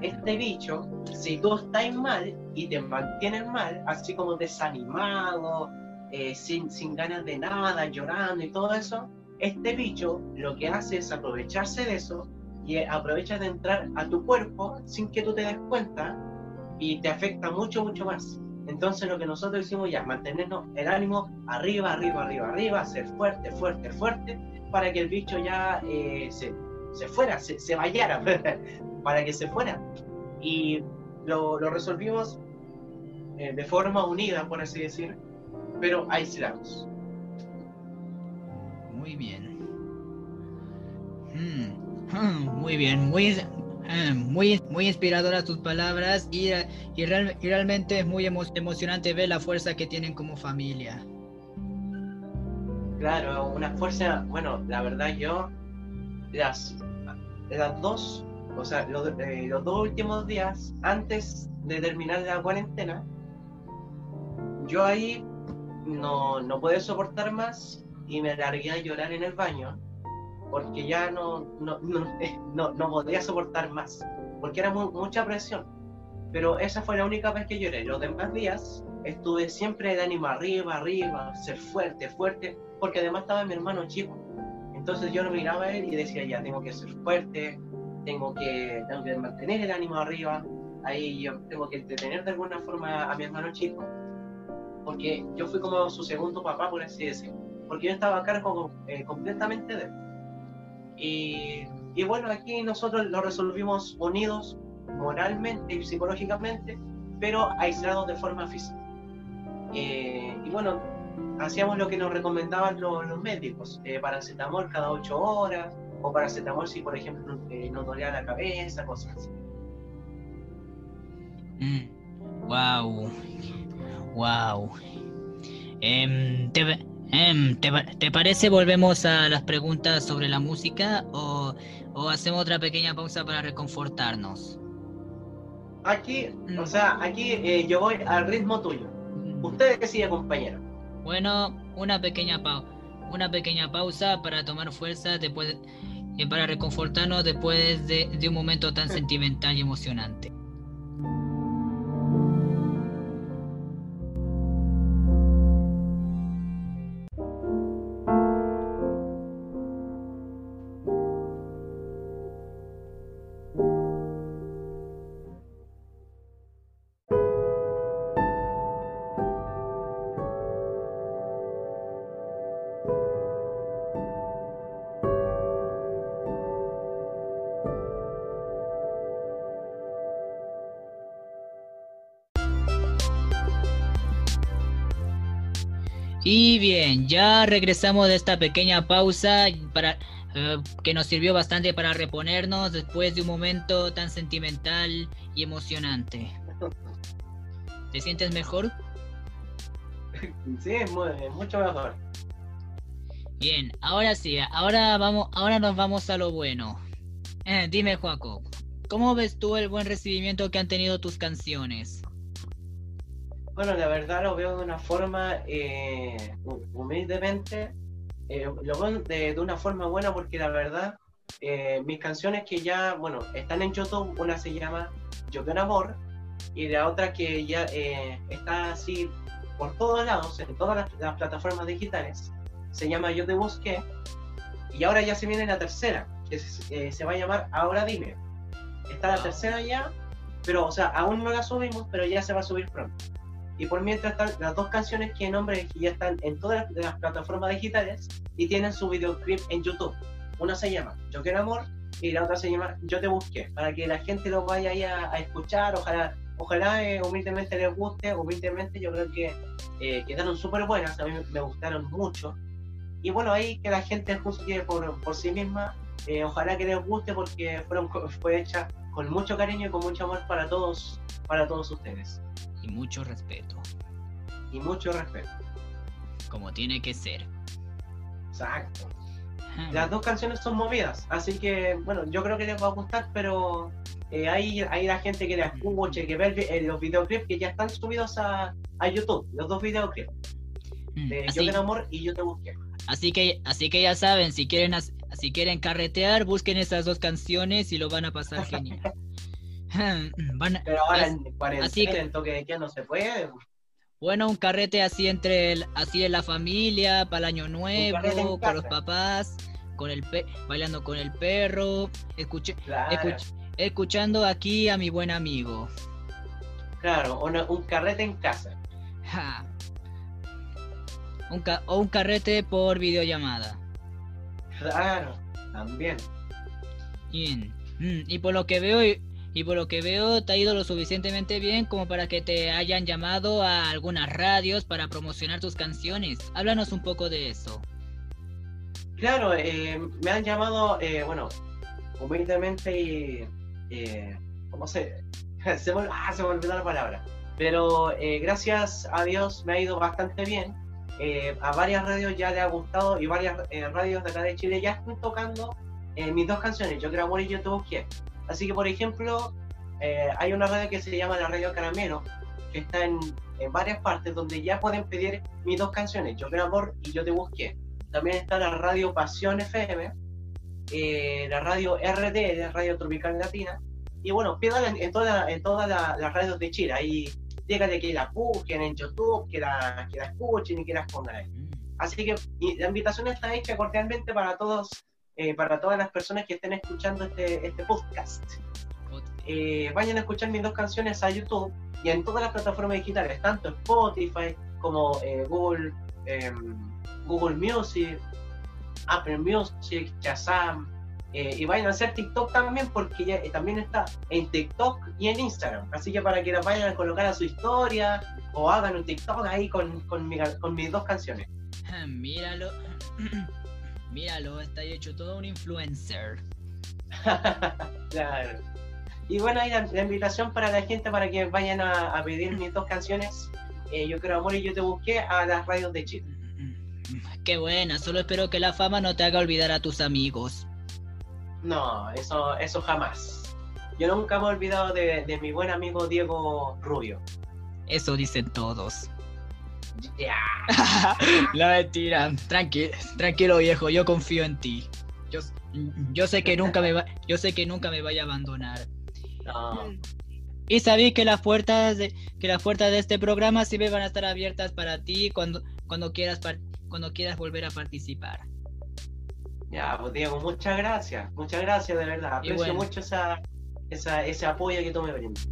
Este bicho, si tú estás mal y te mantienes mal, así como desanimado, eh, sin, sin ganas de nada, llorando y todo eso, este bicho lo que hace es aprovecharse de eso y aprovecha de entrar a tu cuerpo sin que tú te des cuenta y te afecta mucho, mucho más. Entonces lo que nosotros hicimos ya, mantenernos el ánimo arriba, arriba, arriba, arriba, ser fuerte, fuerte, fuerte, para que el bicho ya eh, se, se, fuera, se, se vayara, para que se fuera. Y lo, lo resolvimos eh, de forma unida, por así decir, pero aislados. Muy bien. Hmm, muy bien, muy, eh, muy, muy inspiradoras tus palabras y, y, realmente es muy emocionante ver la fuerza que tienen como familia. Claro, una fuerza, bueno, la verdad yo, las, las dos, o sea, los, eh, los dos últimos días antes de terminar la cuarentena, yo ahí no, no pude soportar más y me largué a llorar en el baño porque ya no, no, no, no, podía soportar más, porque era mucha presión. Pero esa fue la única vez que lloré. Los demás días estuve siempre de ánimo arriba, arriba, ser fuerte, fuerte, porque además estaba mi hermano chico. Entonces yo lo miraba a él y decía, ya tengo que ser fuerte, tengo que, tengo que mantener el ánimo arriba, ahí yo tengo que entretener de alguna forma a mi hermano chico porque yo fui como su segundo papá, por así decirlo, porque yo estaba a cargo eh, completamente de él. Y, bueno, aquí nosotros lo resolvimos unidos moralmente y psicológicamente, pero aislados de forma física. Eh, y bueno, hacíamos lo que nos recomendaban los, médicos, eh, paracetamol cada ocho horas, o paracetamol si, por ejemplo, eh, no dolía la cabeza, cosas así. wow. Wow. Em, em, te, parece volvemos a las preguntas sobre la música o, hacemos otra pequeña pausa para reconfortarnos? Aquí, o sea, aquí eh, yo voy al ritmo tuyo. Usted que sigue, compañero. Bueno, una pequeña pausa una pequeña pausa para tomar fuerza después y para reconfortarnos después de un momento tan sentimental y emocionante. Ya regresamos de esta pequeña pausa para, eh, que nos sirvió bastante para reponernos después de un momento tan sentimental y emocionante. ¿Te sientes mejor? Sí, mucho mejor. Bien, ahora sí, ahora vamos, ahora nos vamos a lo bueno. Eh, dime, Joaco, ¿cómo ves tú el buen recibimiento que han tenido tus canciones? Bueno, la verdad lo veo de una forma eh, humildemente, eh, lo veo de, una forma buena porque la verdad eh, mis canciones que ya, bueno, están en YouTube, una se llama Yo quiero amor y la otra que ya está así por todos lados, en todas las, plataformas digitales, se llama Yo te busqué y ahora ya se viene la tercera, que se, se va a llamar Ahora dime. Está la tercera ya, pero o sea, aún no la subimos, pero ya se va a subir pronto. Y por mientras están las dos canciones que nombre ya están en todas las, plataformas digitales y tienen su videoclip en YouTube. Una se llama Yo quiero amor y la otra se llama Yo te busqué, para que la gente lo vaya ahí a, escuchar, ojalá, ojalá eh, humildemente les guste, humildemente yo creo que eh, quedaron súper buenas, a mí me gustaron mucho. Y bueno, ahí que la gente juzgue por, por sí misma, eh, ojalá que les guste porque fueron, fue hecha con mucho cariño y con mucho amor para todos, para todos ustedes mucho respeto. Y mucho respeto. Como tiene que ser. Exacto. Las dos canciones son movidas, así que bueno, yo creo que les va a gustar, pero eh, hay, hay la gente que la escuche, que ve eh, los videoclips que ya están subidos a, a YouTube, los dos videoclips. Mm, de Yo te amor y Yo te busqué. Así que, así que ya saben, si quieren, si quieren carretear, busquen esas dos canciones y lo van a pasar genial. Pero ahora en cuarentena, que, toque de queda no se puede. Bueno, un carrete así entre el, así en la familia, para el año nuevo, con los papás, con el bailando con el perro, escuché, escuchando aquí a mi buen amigo. Claro, un carrete en casa. Un o un carrete por videollamada. Claro, también. Bien. Mm, y por lo que veo, y por lo que veo te ha ido lo suficientemente bien como para que te hayan llamado a algunas radios para promocionar tus canciones. Háblanos un poco de eso. Claro, eh, me han llamado, eh, bueno, humildemente. Eh, ¿Cómo se...? se, me, ah, se me olvidó la palabra. Pero eh, gracias a Dios me ha ido bastante bien. a varias radios ya le ha gustado y varias radios de acá de Chile ya están tocando mis dos canciones, Yo quiero amor y Yo te busqué. Así que, por ejemplo, eh, hay una radio que se llama la Radio Caramelo, que está en, varias partes donde ya pueden pedir mis dos canciones, Yo Quiero Amor y Yo Te Busqué. También está la Radio Pasión FM, eh, la radio RD, la Radio Tropical Latina. Y bueno, pidan en, todas en todas las radios de Chile. Ahí díganle que la busquen en YouTube, que la, que la escuchen y que las pongan ahí. Mm. Así que la invitación está hecha cordialmente para todos eh, para todas las personas que estén escuchando este, este podcast. Eh, vayan a escuchar mis dos canciones a YouTube y en todas las plataformas digitales, tanto Spotify como eh, Google, em, Google Music, Apple Music, Shazam. y vayan a hacer TikTok también porque también está en TikTok y en Instagram. Así que para que las vayan a colocar a su historia o hagan un TikTok ahí con, con mis dos canciones. Míralo. Míralo, está hecho todo un influencer. claro. Y bueno, ahí la, invitación para la gente para que vayan a, pedir mis dos canciones, eh, Yo creo amor y yo te busqué a las radios de Chile. Qué buena, solo espero que la fama no te haga olvidar a tus amigos. No, eso, eso jamás. Yo nunca me he olvidado de, mi buen amigo Diego Rubio. Eso dicen todos. La mentira. Tranquilo, tranquilo viejo, yo confío en ti. Yo, yo sé que nunca me va, yo sé que nunca me vaya a abandonar. Y sabí que las puertas de, que las puertas de este programa siempre van a estar abiertas para ti cuando, cuando quieras cuando quieras volver a participar. Ya, pues Diego, muchas gracias, muchas gracias de verdad. Aprecio mucho esa, esa, ese apoyo que tú me brindas.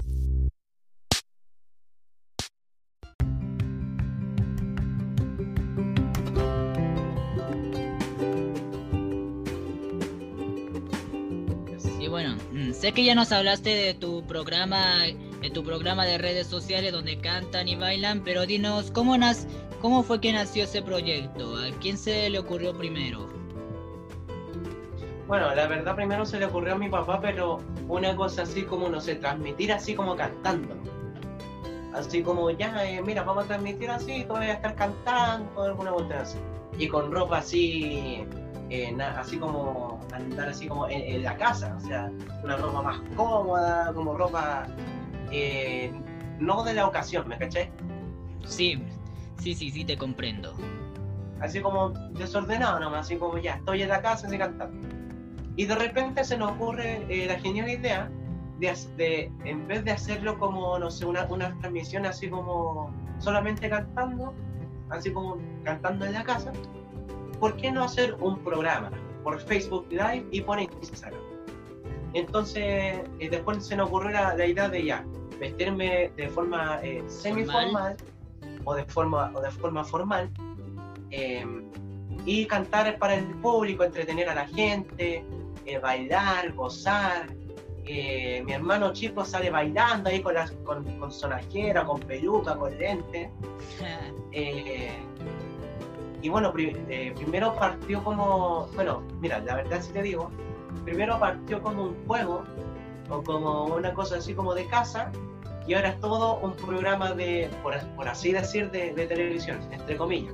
Sé que ya nos hablaste de tu programa, de tu programa de redes sociales donde cantan y bailan, pero dinos cómo nas, cómo fue que nació ese proyecto, a quién se le ocurrió primero. Bueno, la verdad primero se le ocurrió a mi papá, pero una cosa así como no sé, transmitir así como cantando. Así como ya, eh, mira, vamos a transmitir así, tú a estar cantando, alguna cosa así. Y con ropa así eh, así como andar así como en, la casa, o sea, una ropa más cómoda, como ropa eh, no de la ocasión, ¿me caché? Sí, sí, sí, sí, te comprendo. Así como desordenado nomás, así como ya, estoy en la casa así cantando. Y de repente se nos ocurre eh, la genial idea de, en vez de hacerlo como, no sé, una, una transmisión así como solamente cantando, así como cantando en la casa, ¿por qué no hacer un programa por Facebook Live y por Instagram? Entonces, eh, después se nos ocurrió la, idea de ya, vestirme de forma eh, semi-formal o de forma, o de forma formal em, y cantar para el público, entretener a la gente, eh, bailar, gozar. mi hermano chico sale bailando ahí con, las, con, con sonajera, con peluca, con lente. Y bueno, eh, primero partió como, bueno, mira, la verdad si te digo, primero partió como un juego o como una cosa así como de casa y ahora es todo un programa de, por, así decir, de, televisión, entre comillas.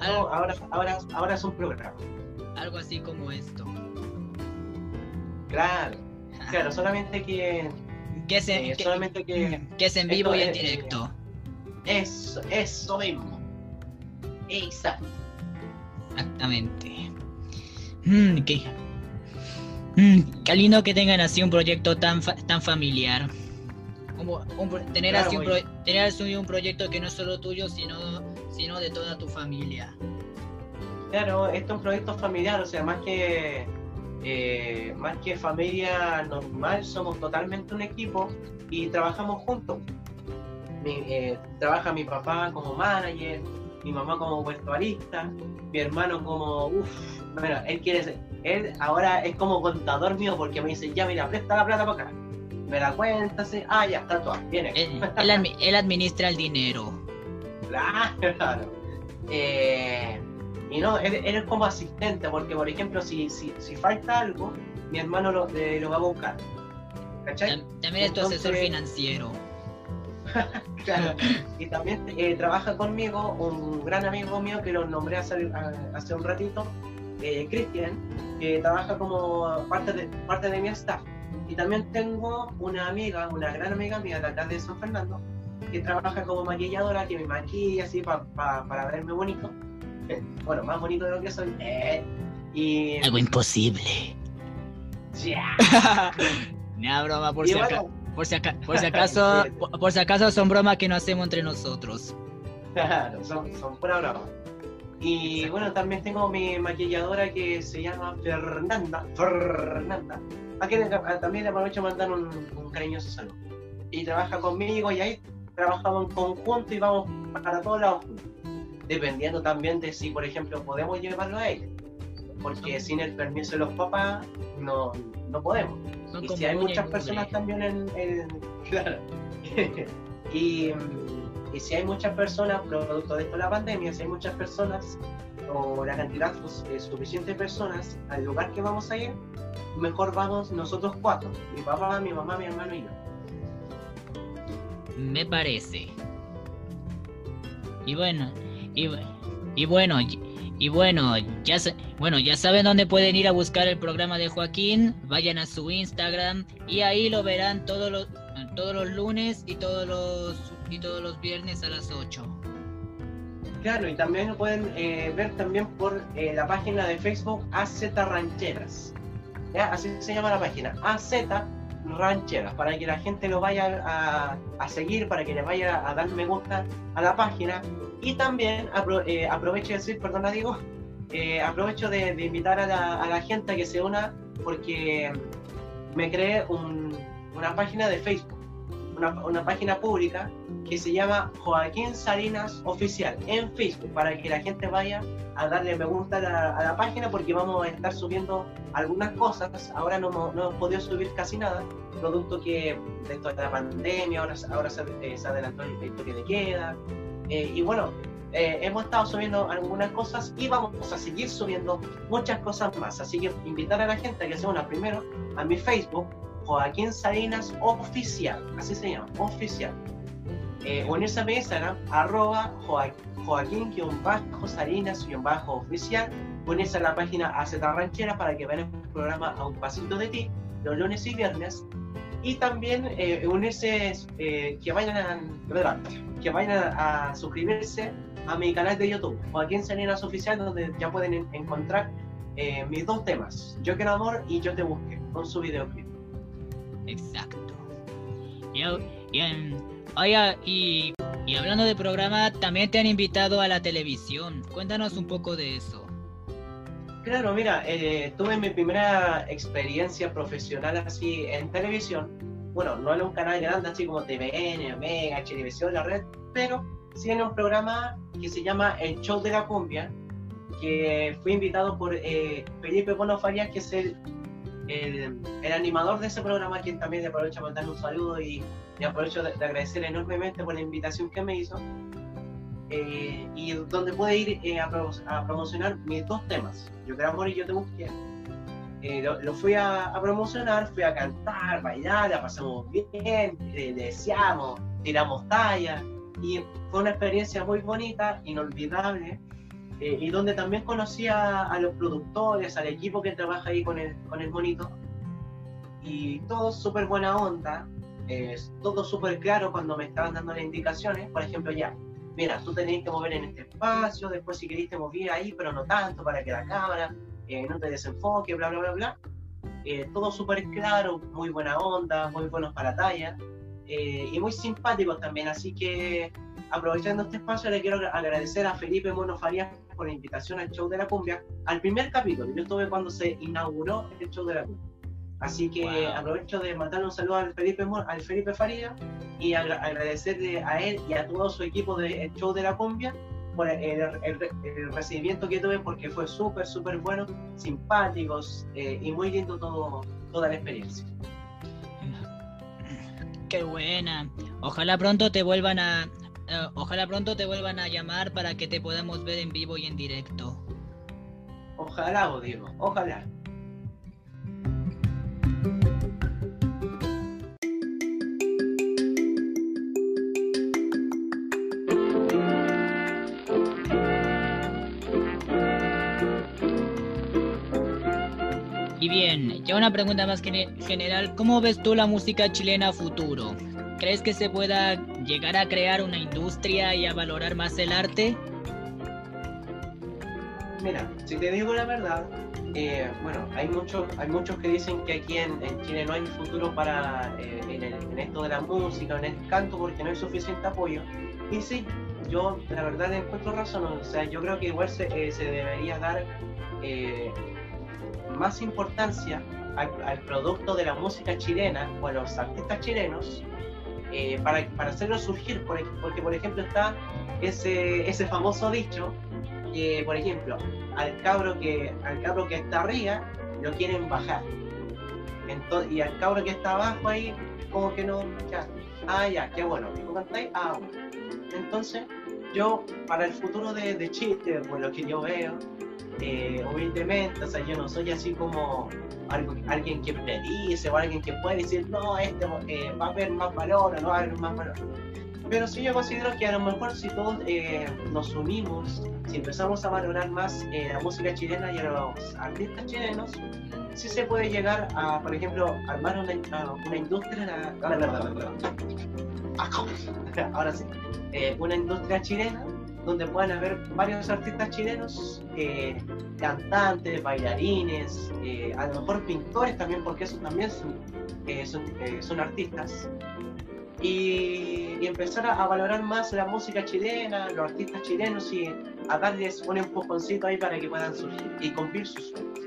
ahora, ahora, ahora es un programa. Algo así como esto. Claro, claro, solamente que... Que se, eh, solamente que, que es en vivo y en directo. Eso, eso mismo. Exacto. Exactamente. Mm, qué, mm, qué lindo que tengan así un proyecto tan, tan familiar. Como tener, así un tener así un proyecto que no es solo tuyo, sino, sino de toda tu familia. Claro, esto es un proyecto familiar, o sea, más que eh, más que familia normal, somos totalmente un equipo y trabajamos juntos. Eh, trabaja mi papá como manager, mi mamá como vestuarista, mi hermano como, uff, bueno, él quiere ser, él ahora es como contador mío porque me dice, ya mira, presta la plata para acá, me la cuenta, ah, ya, está todo, viene. Él, administra el dinero. Claro. Eh, y no, él, es como asistente, porque por ejemplo, si, si, si falta algo, mi hermano lo, lo va a buscar. ¿Cachai? También es tu asesor financiero. Y también eh, trabaja conmigo un gran amigo mío que lo nombré hace, hace un ratito, eh, Cristian, que trabaja como parte de, parte de mi staff. Y también tengo una amiga, una gran amiga mía de acá de San Fernando, que trabaja como maquilladora, que me maquilla así para verme bonito. bueno, más bonito de lo que soy. Eh, y... Algo imposible. Ya. Yeah. broma, por si acaso. Por si, por si acaso, por, si acaso son bromas que no hacemos entre nosotros. Claro, son, son pura broma. Y bueno, también tengo mi maquilladora que se llama Fernanda. Fernanda. A quien también le aprovecho mandar un, un cariñoso saludo. Y trabaja conmigo y ahí trabajamos en conjunto y vamos para todos lados Dependiendo también de si, por ejemplo, podemos llevarlo a ella. Porque sin el permiso de los papás no, no podemos y si hay muchas personas también en, claro y, y, si hay muchas personas producto de esto la pandemia si hay muchas personas o la cantidad suficiente de personas al lugar que vamos a ir, mejor vamos nosotros cuatro, mi papá, mi mamá, mi hermano y yo. Me parece. Y bueno, y, y bueno, y bueno, ya, bueno, ya saben dónde pueden ir a buscar el programa de Joaquín. Vayan a su Instagram y ahí lo verán todos los, todos los lunes y todos los, y todos los viernes a las 8. Claro, y también lo pueden eh, ver también por eh, la página de Facebook AZ Rancheras. Así se llama la página, AZ Rancheras, para que la gente lo vaya a, a seguir, para que le vaya a dar me gusta a la página. Y también eh, aprovecho de decir, perdona digo, eh, aprovecho de, invitar a la, gente a que se una porque me creé una página de Facebook, una, página pública que se llama Joaquín Salinas Oficial en Facebook para que la gente vaya a darle me gusta a la, página porque vamos a estar subiendo algunas cosas. Ahora no, no hemos podido subir casi nada, producto que de toda la pandemia, ahora, ahora se, eh, se adelantó el historia de queda, eh, y bueno, eh, hemos estado subiendo algunas cosas y vamos a seguir subiendo muchas cosas más. Así que invitar a la gente a que se una primero a mi Facebook, Joaquín Salinas Oficial, así se llama, oficial. Eh, unirse a mi Instagram, arroba Joaquín-Salinas-Oficial. Unirse a la página AZ Ranchera para que vean el programa A un pasito de ti, los lunes y viernes. Y también eh, unirse, que vayan a que vayan a, suscribirse a mi canal de YouTube, Joaquín Salinas Oficial, donde ya pueden encontrar eh, mis dos temas, Yo quiero amor y Yo te busque, con su videoclip. Exacto. Y, y, y, hablando de programa, también te han invitado a la televisión. Cuéntanos un poco de eso. Claro, mira, eh, tuve mi primera experiencia profesional así en televisión bueno, no en un canal grande así como TVN, Omega, Televisión, la red, pero sí en un programa que se llama El Show de la Cumbia, que fui invitado por eh, Felipe Bono Farías, que es el, el, animador de ese programa, quien también le aprovecho a mandarle un saludo y le aprovecho de, agradecer enormemente por la invitación que me hizo. Eh, y donde pude ir eh, a, a, promocionar mis dos temas, Yo quiero amor y yo te busqué eh, lo, fui a, promocionar, fui a cantar, bailar, la pasamos bien, le, deseamos, tiramos talla y fue una experiencia muy bonita, inolvidable eh, y donde también conocí a, los productores, al equipo que trabaja ahí con el, con el monito y todo súper buena onda, todo súper claro cuando me estaban dando las indicaciones, por ejemplo ya, mira, tú tenías que mover en este espacio, después si queriste mover ahí, pero no tanto para que la cámara no te desenfoque, bla, bla, bla, bla. Eh, todo súper claro, muy buena onda, muy buenos para talla eh, y muy simpáticos también. Así que aprovechando este espacio, le quiero agradecer a Felipe Mono por la invitación al show de la cumbia, al primer capítulo. Yo estuve cuando se inauguró el show de la cumbia. Así que aprovecho de mandarle un saludo al Felipe, al Felipe Farías y agradecerle a él y a todo su equipo del show de la cumbia por el, recibimiento que tuve porque fue súper, súper bueno, simpáticos eh, y muy lindo todo, toda la experiencia. Qué buena. Ojalá pronto te vuelvan a eh, ojalá pronto te vuelvan a llamar para que te podamos ver en vivo y en directo. Ojalá, Diego, ojalá. bien, ya una pregunta más general, ¿cómo ves tú la música chilena futuro? ¿Crees que se pueda llegar a crear una industria y a valorar más el arte? Mira, si te digo la verdad, eh, bueno, hay muchos, hay muchos que dicen que aquí en, Chile no hay futuro para eh, en, esto de la música, en el canto, porque no hay suficiente apoyo. Y sí, yo la verdad encuentro razón, o sea, yo creo que igual se, eh, se debería dar más importancia al, producto de la música chilena o a los artistas chilenos eh, para, para hacerlo surgir, porque por ejemplo está ese, ese famoso dicho que, por ejemplo, al cabro que, al cabro que está arriba lo quieren bajar. Entonces, y al cabro que está abajo ahí, como que no, ya, ah, ya, qué bueno, ¿y cómo estáis? Ah, bueno. Entonces, yo, para el futuro de, de Chile, por lo que yo veo, eh, humildemente, o sea, yo no soy así como algo, alguien que predice o alguien que puede decir, no, este eh, va a haber más valor o no va a haber más valor. Pero sí yo considero que a lo mejor si todos eh, nos unimos, si empezamos a valorar más la música chilena y a los artistas chilenos, sí se puede llegar a, por ejemplo, armar una, una industria, ahora sí, una industria chilena donde puedan haber varios artistas chilenos, eh, cantantes, bailarines, eh, a lo mejor pintores también, porque esos también son, eh, son, artistas. Y, empezar a, valorar más la música chilena, los artistas chilenos y a darles un empujoncito ahí para que puedan surgir y cumplir sus sueños.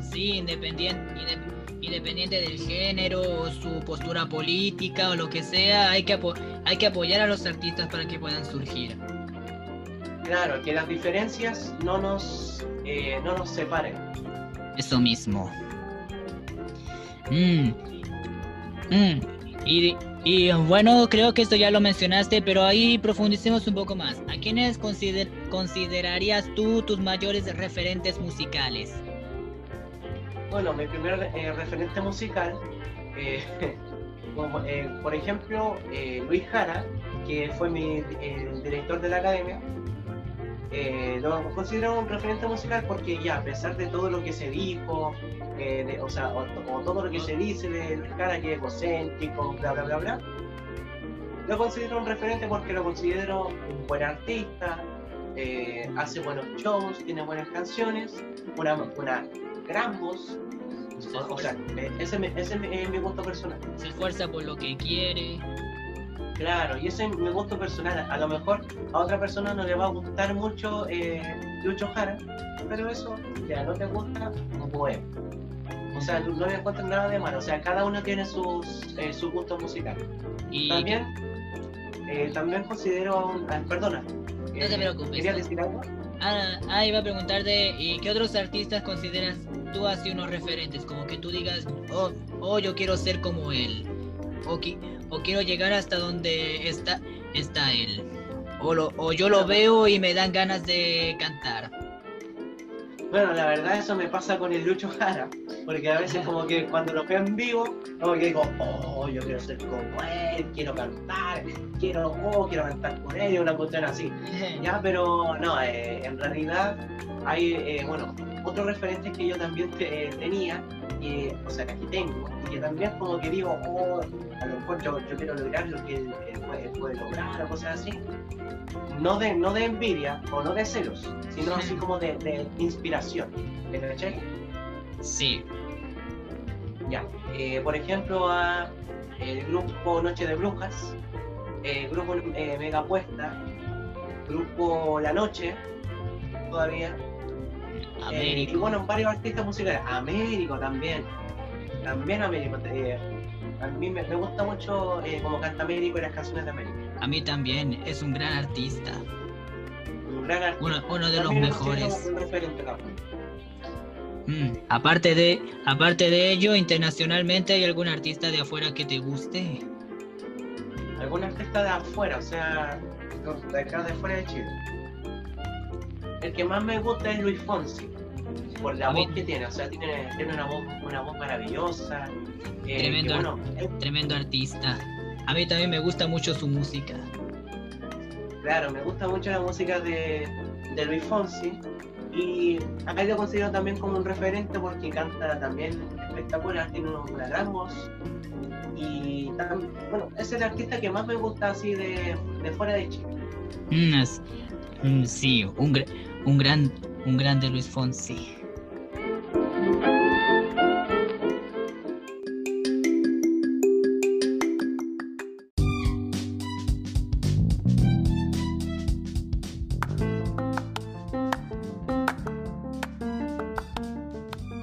Sí, independiente, independiente del género, su postura política o lo que sea, hay que, hay que apoyar a los artistas para que puedan surgir. Claro, que las diferencias no nos, eh, no nos separen. Eso mismo. Mm. Mm. Y, y, bueno, creo que esto ya lo mencionaste, pero ahí profundicemos un poco más. ¿A quiénes consider considerarías tú tus mayores referentes musicales? Bueno, mi primer eh, referente musical, eh, como, por ejemplo, Luis Jara, que fue mi director de la academia, eh, lo considero un referente musical porque ya, a pesar de todo lo que se dijo, eh, o sea, o, todo lo que se dice de cara que es egocéntrico, bla, bla, bla, bla, lo considero un referente porque lo considero un buen artista, eh, hace buenos shows, tiene buenas canciones, una, una gran voz. O, sea, ese, ese es mi gusto personal. Se esfuerza por lo que quiere. Claro, y ese es mi gusto personal. A lo mejor a otra persona no le va a gustar mucho eh, Lucho Jara, pero eso, ya no te gusta, puede. O sea, no le encuentro nada de malo. O sea, cada uno tiene sus, eh, sus gustos musicales. Y también, eh, también considero a un. Perdona. No te preocupes. ¿Querías decir algo? Ah, ah, iba a preguntarte, ¿y qué otros artistas consideras tú así unos referentes? Como que tú digas, oh, oh yo quiero ser como él. O, o quiero llegar hasta donde está, está él. O, o yo lo veo y me dan ganas de cantar. Bueno, la verdad eso me pasa con el Lucho Jara, porque a veces como que cuando lo veo en vivo, como que digo, oh, yo quiero ser como él, quiero cantar, quiero, oh, quiero cantar con él, una cuestión así. ya, pero no, eh, en realidad hay, eh, bueno, otros referentes que yo también eh, tenía, y, o sea, que aquí tengo, y que también como que digo, oh, a lo mejor yo, quiero lograr lo que él, puede, lograr o cosas así. No de, no de envidia o no de celos, sino así como de, de inspiración. ¿Me cachai? Sí. Ya. Eh, por ejemplo, a el grupo Noche de Brujas, el grupo eh, Mega Puesta, grupo La Noche, todavía. Eh, y bueno, varios artistas musicales. Américo también. También Américo. Eh, a mí me, gusta mucho eh, como canta Américo y las canciones de Américo. A mí también, es un gran artista. Gran artista. Uno, de los mejores. Mm, aparte de aparte de ello, internacionalmente hay algún artista de afuera que te guste. ¿Algún artista de afuera? O sea, de acá de afuera de Chile. El que más me gusta es Luis Fonsi por la voz que tiene, o sea, tiene, tiene una, voz, una voz maravillosa. Eh, tremendo, tremendo artista. A mí también me gusta mucho su música. Claro, me gusta mucho la música de, Luis Fonsi y acá lo considero también como un referente porque canta también espectacular, tiene una gran y bueno, es el artista que más me gusta así de, de fuera de Chile. Mm, mm, sí, un, un gran un grande Luis Fonsi.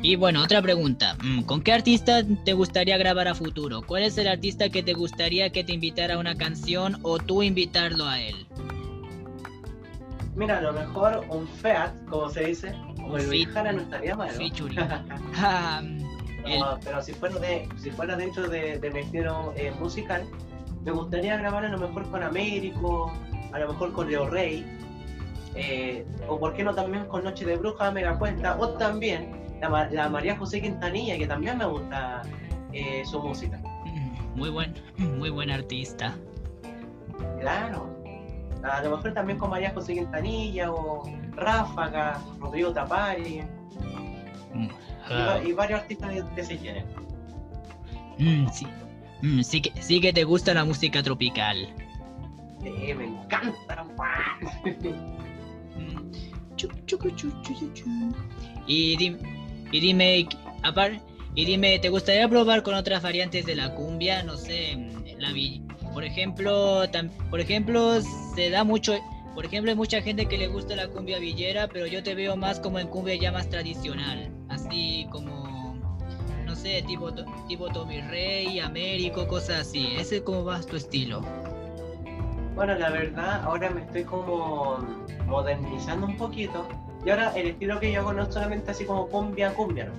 Y bueno, otra pregunta. Mm, ¿Con qué artista te gustaría grabar a futuro? ¿Cuál es el artista que te gustaría que te invitara a una canción o tú invitarlo a él? Mira, a lo mejor un Feat, como se dice, o el Jara no estaría mal. Ah, no, pero si fuera, de, si fuera dentro de, de mi estilo eh, musical, me gustaría grabar a lo mejor con Américo, a lo mejor con Leo Rey, eh, o por qué no también con Noche de Bruja, Mega Cuesta, o también la, María José Quintanilla, que también me gusta eh, su música. Mm, muy buen, muy buen artista. Claro. A lo mejor también con María José Quintanilla o Ráfaga, Rodrigo Tapari. Mm, ah. y, varios artistas de, ese género. Mm, sí. sí, que, sí que te gusta la música tropical. Sí, me encanta. y, dime, y dime, y dime, ¿te gustaría probar con otras variantes de la cumbia? No sé, la por ejemplo, por ejemplo, se da mucho, por ejemplo, hay mucha gente que le gusta la cumbia villera, pero yo te veo más como en cumbia ya más tradicional, así como, no sé, tipo, tipo Tommy Rey, Américo, cosas así. Ese es como va tu estilo. Bueno, la verdad, ahora me estoy como modernizando un poquito. Y ahora el estilo que yo hago no es solamente así como cumbia, cumbia.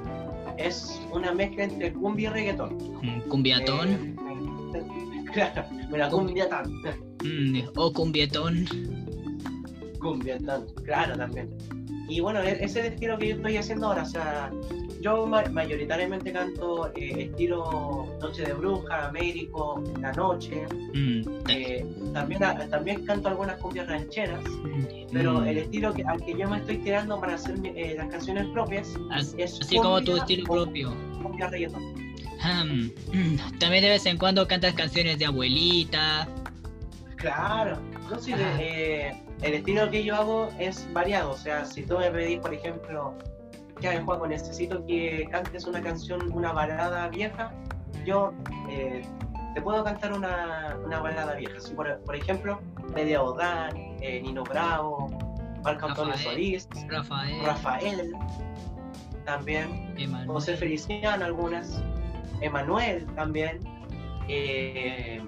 Es una mezcla entre cumbia y reggaetón. Mm, ¿Cumbiatón? Eh, claro, la cumbia tan. Mm, o cumbietón. Cumbietón, claro, también. Y bueno, e-, ese es el estilo que yo estoy haciendo ahora. O sea, yo mayoritariamente canto eh, estilo Noche de Bruja, Américo, La Noche. Mm. Eh, también, también canto algunas cumbias rancheras, pero mm. el estilo que, al que yo me estoy tirando para hacer eh, las canciones propias es así como tu estilo propio. Cumbia reggaeton. Mm, también de vez en cuando cantas canciones de abuelita. Claro, no sé, el estilo que yo hago es variado. O sea, si tú me pedís, por ejemplo, ya Juego, necesito que cantes una canción, una balada vieja, yo eh, te puedo cantar una, una balada vieja. Si por, por ejemplo, Media Odán, eh, Nino Bravo, Marco Antonio Solís, Rafael, Rafael también, José Feliciano algunas, Emanuel también. Eh,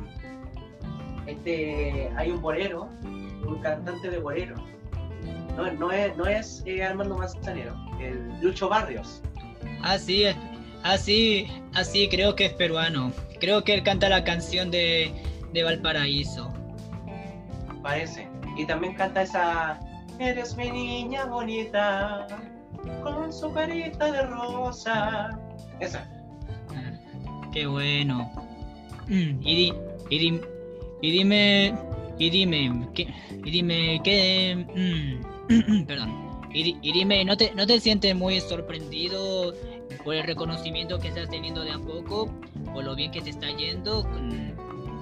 este, hay un bolero, un cantante de bolero no, no es, no es eh, Armando Manzanero, el Lucho Barrios. Así es, así, así creo que es peruano. Creo que él canta la canción de, de Valparaíso. Parece. Y también canta esa Eres mi niña bonita, con su carita de rosa. Esa. Ah, qué bueno. Y, y, y dime, y dime, ¿qué, y dime, ¿qué, mm, Perdón. Y, dime, ¿no te, ¿no te sientes muy sorprendido por el reconocimiento que estás teniendo de a poco? ¿Por lo bien que te está yendo?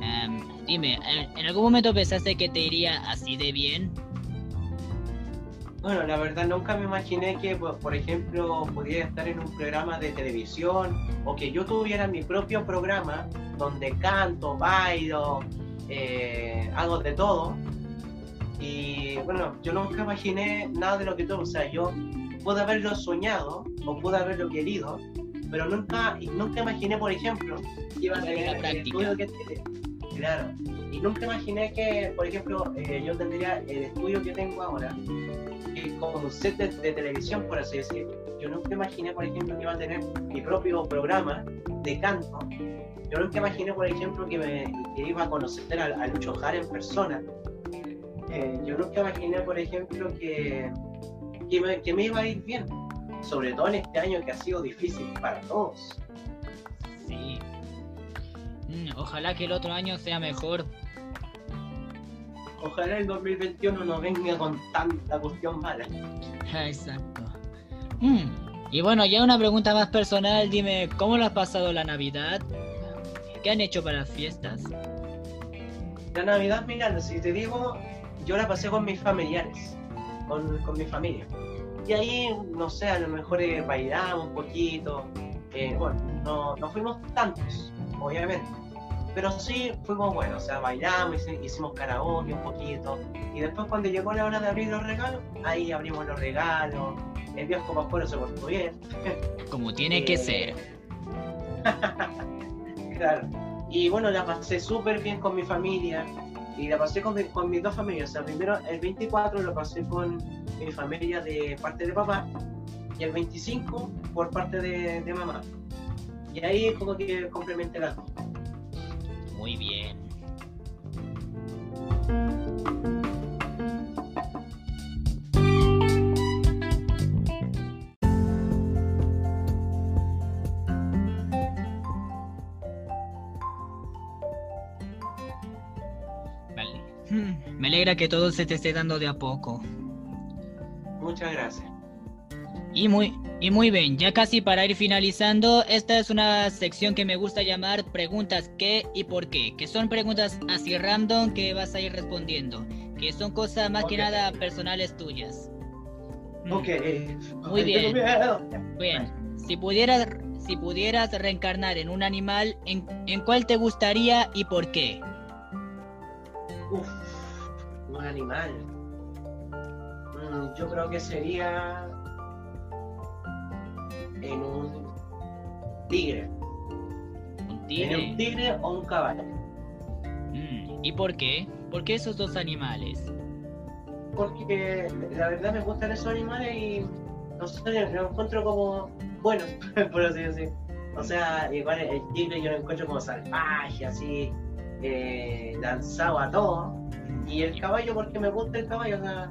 Em, dime, ¿en algún momento pensaste que te iría así de bien? Bueno, la verdad nunca me imaginé que, por ejemplo, pudiera estar en un programa de televisión o que yo tuviera mi propio programa donde canto, bailo, eh, hago de todo y bueno, yo nunca imaginé nada de lo que todo, o sea, yo pude haberlo soñado o pude haberlo querido, pero nunca, nunca imaginé, por ejemplo, que iba a tener el estudio que Claro, y nunca imaginé que, por ejemplo, eh, yo tendría el estudio que tengo ahora, como un set de, televisión, por así decirlo. Yo nunca imaginé, por ejemplo, que iba a tener mi propio programa de canto. Yo nunca imaginé, por ejemplo, que, me, iba a conocer a, a Lucho Jara en persona eh, yo nunca imaginé, por ejemplo, que, que me, iba a ir bien, sobre todo en este año que ha sido difícil para todos. Sí. Mm, ojalá que el otro año sea mejor. Ojalá el 2021 no venga con tanta cuestión mala. Exacto. Mm, y bueno, ya una pregunta más personal, dime, ¿cómo lo has pasado la Navidad? ¿Qué han hecho para las fiestas? La Navidad, mira, si te digo, yo la pasé con mis familiares, con, con mi familia. Y ahí, no sé, a lo mejor eh, bailamos un poquito. Eh, bueno, no, no fuimos tantos, obviamente. Pero sí fuimos buenos, o sea, bailamos, hicimos karaoke un poquito. Y después cuando llegó la hora de abrir los regalos, ahí abrimos los regalos. El viejo Pascuero se portó bien. Como tiene que eh, ser. Y bueno, la pasé súper bien con mi familia y la pasé con, mis dos familias. O sea, primero el 24 lo pasé con mi familia de parte de papá y el 25 por parte de, de mamá. Y ahí como que complementé las dos. Muy bien. Alegra que todo se te esté dando de a poco. Muchas gracias. Y muy, y muy bien, ya casi para ir finalizando, esta es una sección que me gusta llamar preguntas qué y por qué, que son preguntas así random que vas a ir respondiendo, que son cosas más que Ok. nada personales tuyas. Mm, Ok. Muy bien. Bien, si pudieras, si pudieras reencarnar en un animal, ¿en, en cuál te gustaría y por qué? Un animal. Mm, yo creo que sería en un tigre. ¿Un En tigre? un tigre o un caballo. Mm, ¿Y por qué? ¿Por qué esos dos animales? Porque la verdad me gustan esos animales y no sé, los encuentro como buenos, por así decir. O sea, igual el tigre yo lo encuentro como salvaje, así, eh, lanzado a todo. Y el caballo porque me gusta el caballo, o sea,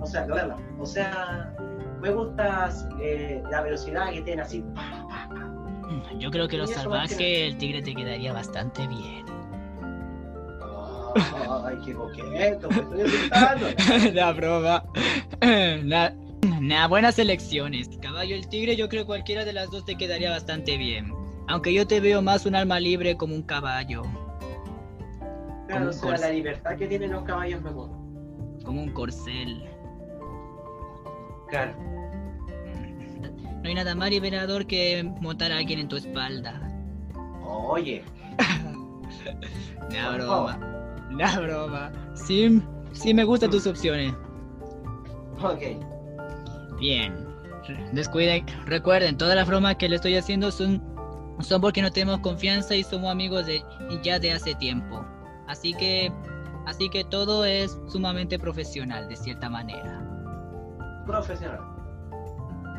o sea, claro, o sea, me gusta eh, la velocidad que tiene así. pa, pa, pa. Yo creo que Y lo eso más que el tigre te quedaría bastante bien. Ay, qué coqueto, me estoy asustando. La broma. Na- Nah, buenas elecciones. Caballo el tigre, yo creo que cualquiera de las dos te quedaría bastante bien. Aunque yo te veo más un alma libre como un caballo. Claro, o sea, la libertad que tienen los caballos. Como un corcel. Claro. Mm, No hay nada más liberador que montar a alguien en tu espalda. Oye, La broma. La broma. Sí, sí me gustan tus opciones. ok. Bien. Descuiden, recuerden, todas las bromas que le estoy haciendo son, son porque no tenemos confianza y somos amigos de ya de hace tiempo. Así que, así que todo es sumamente profesional de cierta manera. Profesional.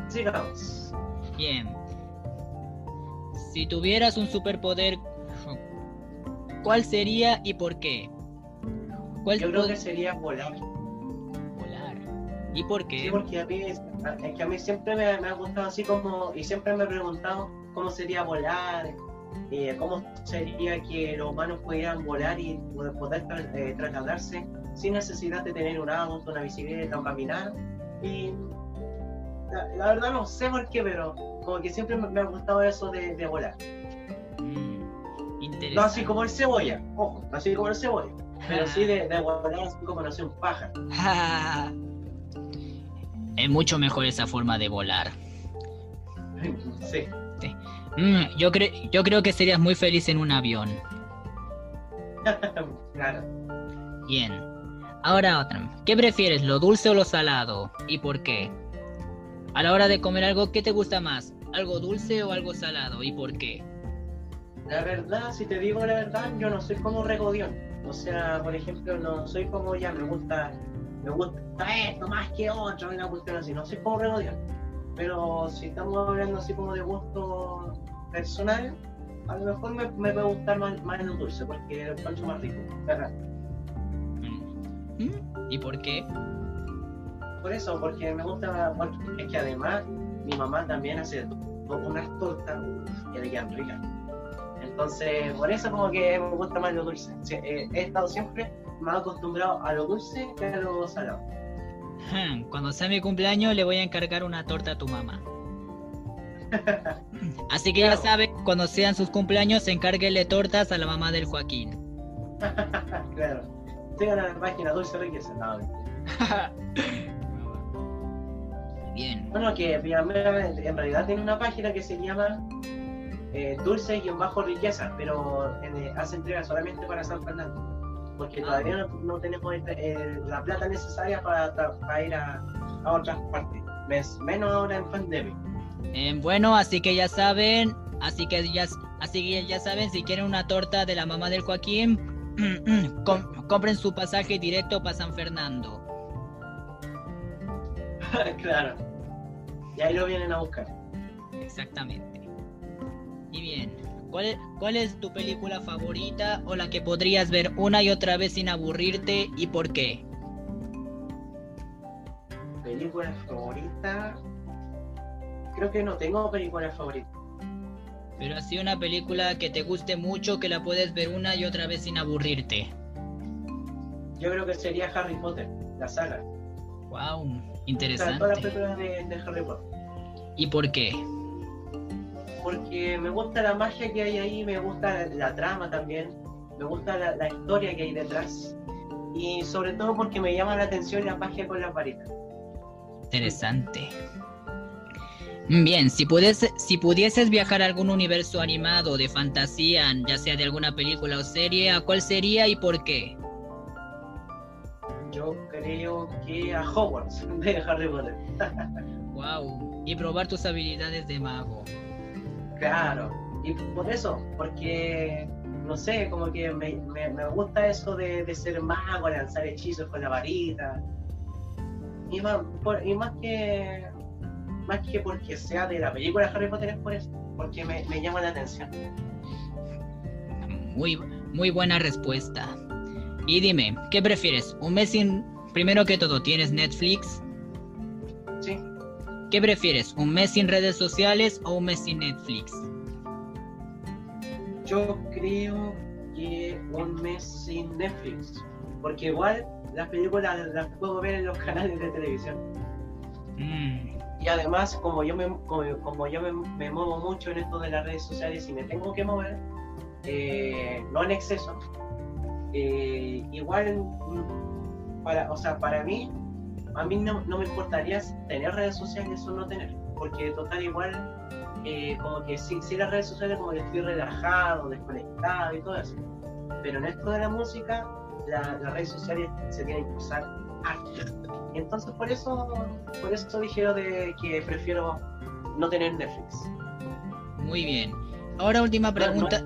Sigamos. Bien. Si tuvieras un superpoder, ¿cuál sería y por qué? ¿Cuál Yo creo que sería volar. volar? ¿Y por qué? Sí, porque a mí, es es que a mí siempre me, me ha gustado así como, y siempre me he preguntado cómo sería volar, eh, cómo sería que los humanos pudieran volar y poder, eh, trasladarse sin necesidad de tener un auto, una bicicleta o caminar. Y la, la verdad no sé por qué, pero como que siempre me, me ha gustado eso de, de volar. Mm. No así como el cebolla, ojo, no así como el cebolla, pero sí de, de volar así como no sé, un pájaro. es mucho mejor esa forma de volar. sí. Mm, yo, cre- yo creo que serías muy feliz en un avión. claro. Bien. Ahora otra. ¿Qué prefieres, lo dulce o lo salado? ¿Y por qué? A la hora de comer algo, ¿qué te gusta más? ¿Algo dulce o algo salado? ¿Y por qué? La verdad, si te digo la verdad, yo no soy como regodión. O sea, por ejemplo, no soy como ya me gusta, me gusta esto más que otro, una cuestión así. No soy como regodión. Pero si estamos hablando así como de gusto personal, a lo mejor me, me puede gustar más, más lo dulce, porque lo encuentro más rico. ¿verdad? Mm. ¿Y por qué? Por eso, porque me gusta, bueno, es que además mi mamá también hace unas tortas que le quedan ricas. Entonces, por eso como que me gusta más lo dulce. Eh, he estado siempre más acostumbrado a lo dulce que a lo salado. Cuando sea mi cumpleaños le voy a encargar una torta a tu mamá. Así que ya saben, cuando sean sus cumpleaños, encárguele tortas a la mamá del Joaquín. claro. A la página Dulce Riqueza. No. Bien. bueno, que en realidad tiene una página que se llama eh, Dulce-Riqueza, pero eh, hace entrega solamente para San Fernando. Porque Ah. todavía no, no tenemos eh, la plata necesaria para, ir a, a otras partes. Menos ahora en pandemia. Eh, bueno, así que ya saben, así que ya, así que ya saben, si quieren una torta de la mamá del Joaquín, com- compren su pasaje directo para San Fernando. claro. Y ahí lo vienen a buscar. Exactamente. Y bien, ¿cuál es, ¿cuál es tu película favorita o la que podrías ver una y otra vez sin aburrirte y por qué? Película favorita. Creo que no tengo película favorita. Pero así una película que te guste mucho que la puedes ver una y otra vez sin aburrirte. yo creo que sería Harry Potter, la saga. Wow, interesante. todas las películas de, de, Harry Potter. ¿Y por qué? Porque me gusta la magia que hay ahí, me gusta la, trama también, me gusta la, la, historia que hay detrás y sobre todo porque me llama la atención la magia con las varitas. Interesante. Bien, si, pudiese, si pudieses viajar a algún universo animado de fantasía, ya sea de alguna película o serie, ¿a cuál sería y por qué? Yo creo que a Hogwarts de Harry Potter. wow, y probar tus habilidades de mago. Claro, y por eso, porque no sé, como que me, gusta eso de, ser mago, lanzar hechizos con la varita. Y más, y más que más que porque sea de la película Harry Potter es por eso, porque me, llama la atención. Muy, muy buena respuesta. Y dime, ¿qué prefieres? ¿Un mes sin... Primero que todo, ¿tienes Netflix? Sí. ¿Qué prefieres? ¿Un mes sin redes sociales o un mes sin Netflix? Yo creo que un mes sin Netflix. Porque igual las películas las puedo ver en los canales de televisión. Mm. Y además, como yo, me, como, yo me, muevo mucho en esto de las redes sociales y me tengo que mover, eh, no en exceso, eh, igual, mm, para, o sea, para mí, a mí no, me importaría tener redes sociales o no tener, porque total igual, eh, como que sí, sí, las redes sociales como que estoy relajado, desconectado y todo eso. Pero en esto de la música, las redes sociales se tienen que usar entonces por eso, por eso dije de que prefiero no tener Netflix. Muy bien. Ahora última pregunta.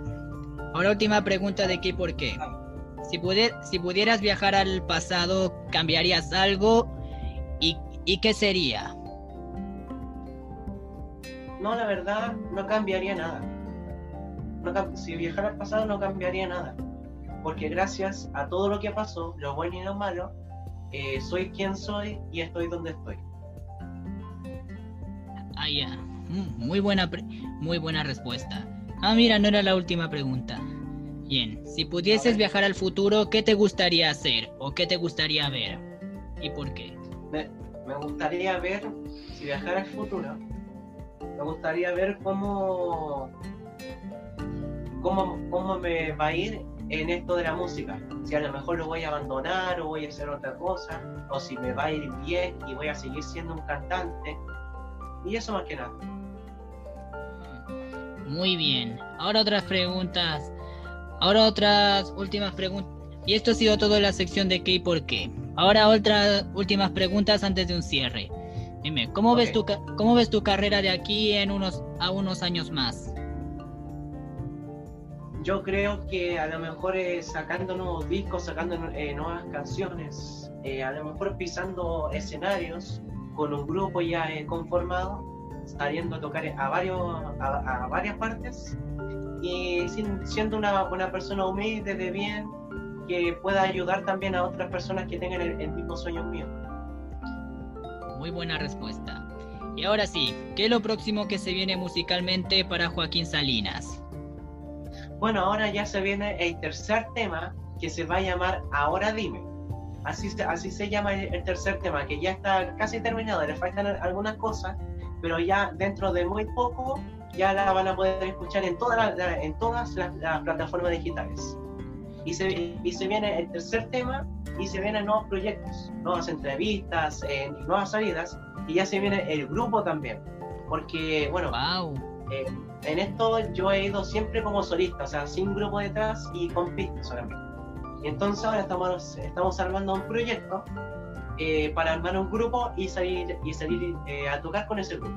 Ahora última pregunta de qué por qué. Si, si pudieras viajar al pasado, ¿cambiarías algo? ¿Y, y qué sería? No, la verdad, no cambiaría nada. si viajara al pasado no cambiaría nada. Porque gracias a todo lo que pasó, lo bueno y lo malo, eh, soy quien soy y estoy donde estoy. Ah, ya. Mm, muy buena, muy buena respuesta. Ah, mira, no era la última pregunta. Bien, si pudieses viajar al futuro, ¿qué te gustaría hacer o qué te gustaría ver? ¿Y por qué? Me, gustaría ver, si viajara al futuro, me gustaría ver cómo, cómo, cómo me va a ir en esto de la música. Si a lo mejor lo voy a abandonar o voy a hacer otra cosa, o si me va a ir bien y voy a seguir siendo un cantante. Y eso más que nada. Muy bien. Ahora otras preguntas. Ahora otras últimas preguntas. Y esto ha sido todo la sección de qué y por qué. Ahora otras últimas preguntas antes de un cierre. Dime, ¿cómo, ves, tu, ¿cómo ves tu carrera de aquí en unos, a unos años más? Yo creo que a lo mejor eh, sacando nuevos discos, sacando eh, nuevas canciones, eh, a lo mejor pisando escenarios con un grupo ya conformado, saliendo a tocar a, varios, a, varias partes y siendo una, una, persona humilde, de bien, que pueda ayudar también a otras personas que tengan el, el mismo sueño mío. Muy buena respuesta. Y ahora sí, ¿qué es lo próximo que se viene musicalmente para Joaquín Salinas? Bueno, ahora ya se viene el tercer tema que se va a llamar Ahora Dime. Así, así se llama el, tercer tema, que ya está casi terminado, le faltan algunas cosas, pero ya dentro de muy poco ya la van a poder escuchar en, toda en todas las, plataformas digitales. Y se, y se viene el tercer tema y se vienen nuevos proyectos, nuevas entrevistas, eh, nuevas salidas, y ya se viene el grupo también. Porque, bueno, wow. Eh, en esto yo he ido siempre como solista, o sea, sin grupo detrás y con pistas solamente. Y entonces ahora estamos, estamos armando un proyecto eh, para armar un grupo y salir, y salir eh, a tocar con ese grupo.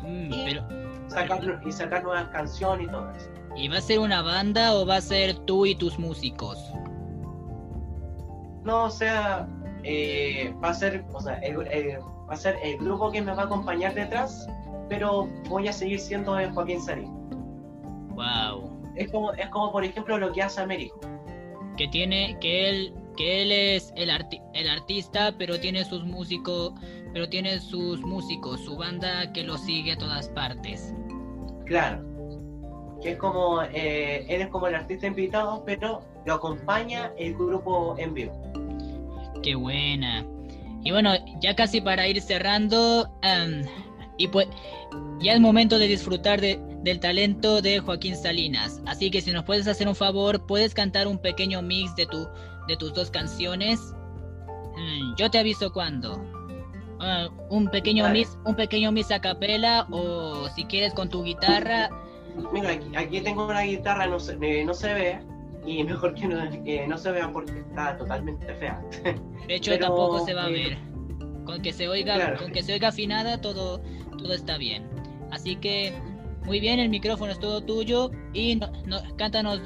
Mm, y, sacar, y sacar nuevas canciones y todo eso. ¿Y va a ser una banda o va a ser tú y tus músicos? No, o sea, va a ser, o sea, va a ser el grupo que me va a acompañar detrás pero voy a seguir siendo Joaquín Sarín. Wow. Es como, es como por ejemplo lo que hace Américo. Que tiene, que él, que él es el, el artista, pero tiene sus músicos, pero tiene sus músicos, su banda que lo sigue a todas partes. Claro. Que es como, eh, él es como el artista invitado, pero lo acompaña el grupo en vivo. Qué buena. Y bueno, ya casi para ir cerrando, em, y pues ya es momento de disfrutar de, del talento de Joaquín Salinas. Así que si nos puedes hacer un favor, puedes cantar un pequeño mix de, tu, de tus dos canciones. Mm, yo te aviso cuando. Ah, un pequeño mix, un pequeño mix a capela o si quieres con tu guitarra. Mira, aquí, tengo una guitarra, no se, eh, no se ve, y mejor que no, se vea porque está totalmente fea. De hecho, tampoco se va a eh, ver. Con que se oiga, con que se oiga afinada, todo, todo está bien. Así que, muy bien, el micrófono es todo tuyo y no, cántanos,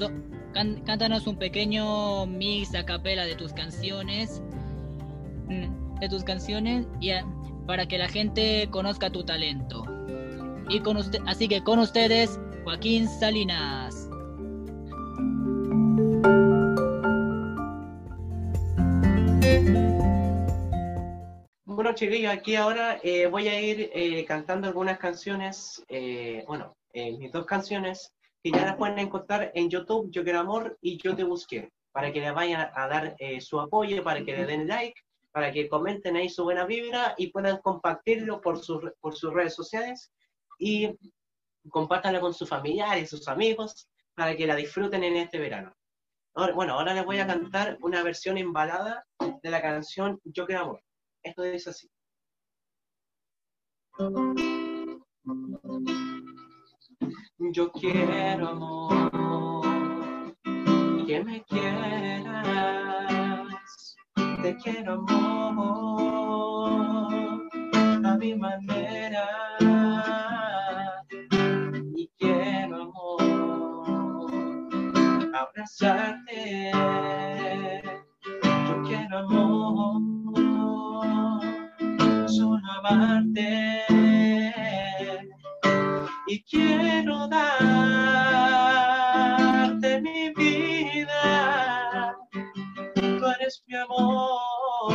cántanos un pequeño mix a capela de tus canciones, mm, de tus canciones, y para que la gente conozca tu talento. Y con usted, así que con ustedes, Joaquín Salinas. Bueno, chiquillos, aquí ahora eh, voy a ir eh, cantando algunas canciones, eh, bueno, mis dos canciones, que ya las pueden encontrar en YouTube, Yo Quiero Amor y Yo Te Busqué, para que le vayan a dar su apoyo, para que le den like, para que comenten ahí su buena vibra y puedan compartirlo por, por sus redes sociales y compártanlo con sus familiares, sus amigos, para que la disfruten en este verano. bueno, ahora les voy a cantar una versión embalada de la canción Yo Quiero Amor. Esto es así. Yo quiero amor, que me quieras, te quiero amor, a mi manera, y quiero amor, abrazarte, yo quiero amor amarte y quiero darte mi vida. Tú eres mi amor,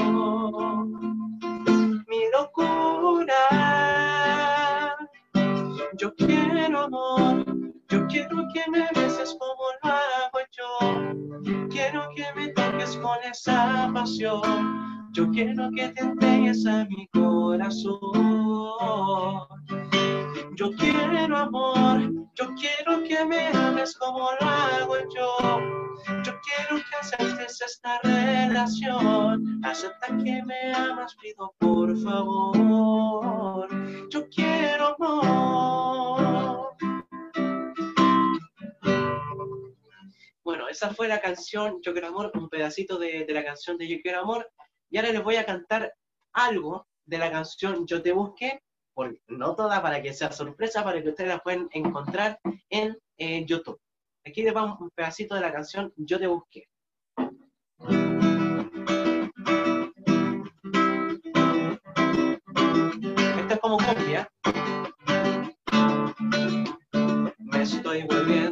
mi locura. Yo quiero amor, yo quiero que me beses como lo hago yo. Quiero que me toques con esa pasión quiero que te entregues a mi corazón. Yo quiero amor, yo quiero que me ames como lo hago yo. Yo quiero que aceptes esta relación. Acepta que me amas, pido por favor. Yo quiero amor. Bueno, esa fue la canción Yo quiero amor, un pedacito de, de la canción de Yo quiero amor. Y ahora les voy a cantar algo de la canción Yo te busqué, no toda para que sea sorpresa, para que ustedes la puedan encontrar en eh, YouTube. Aquí les vamos un pedacito de la canción Yo te busqué. Esto es como copia. Me estoy volviendo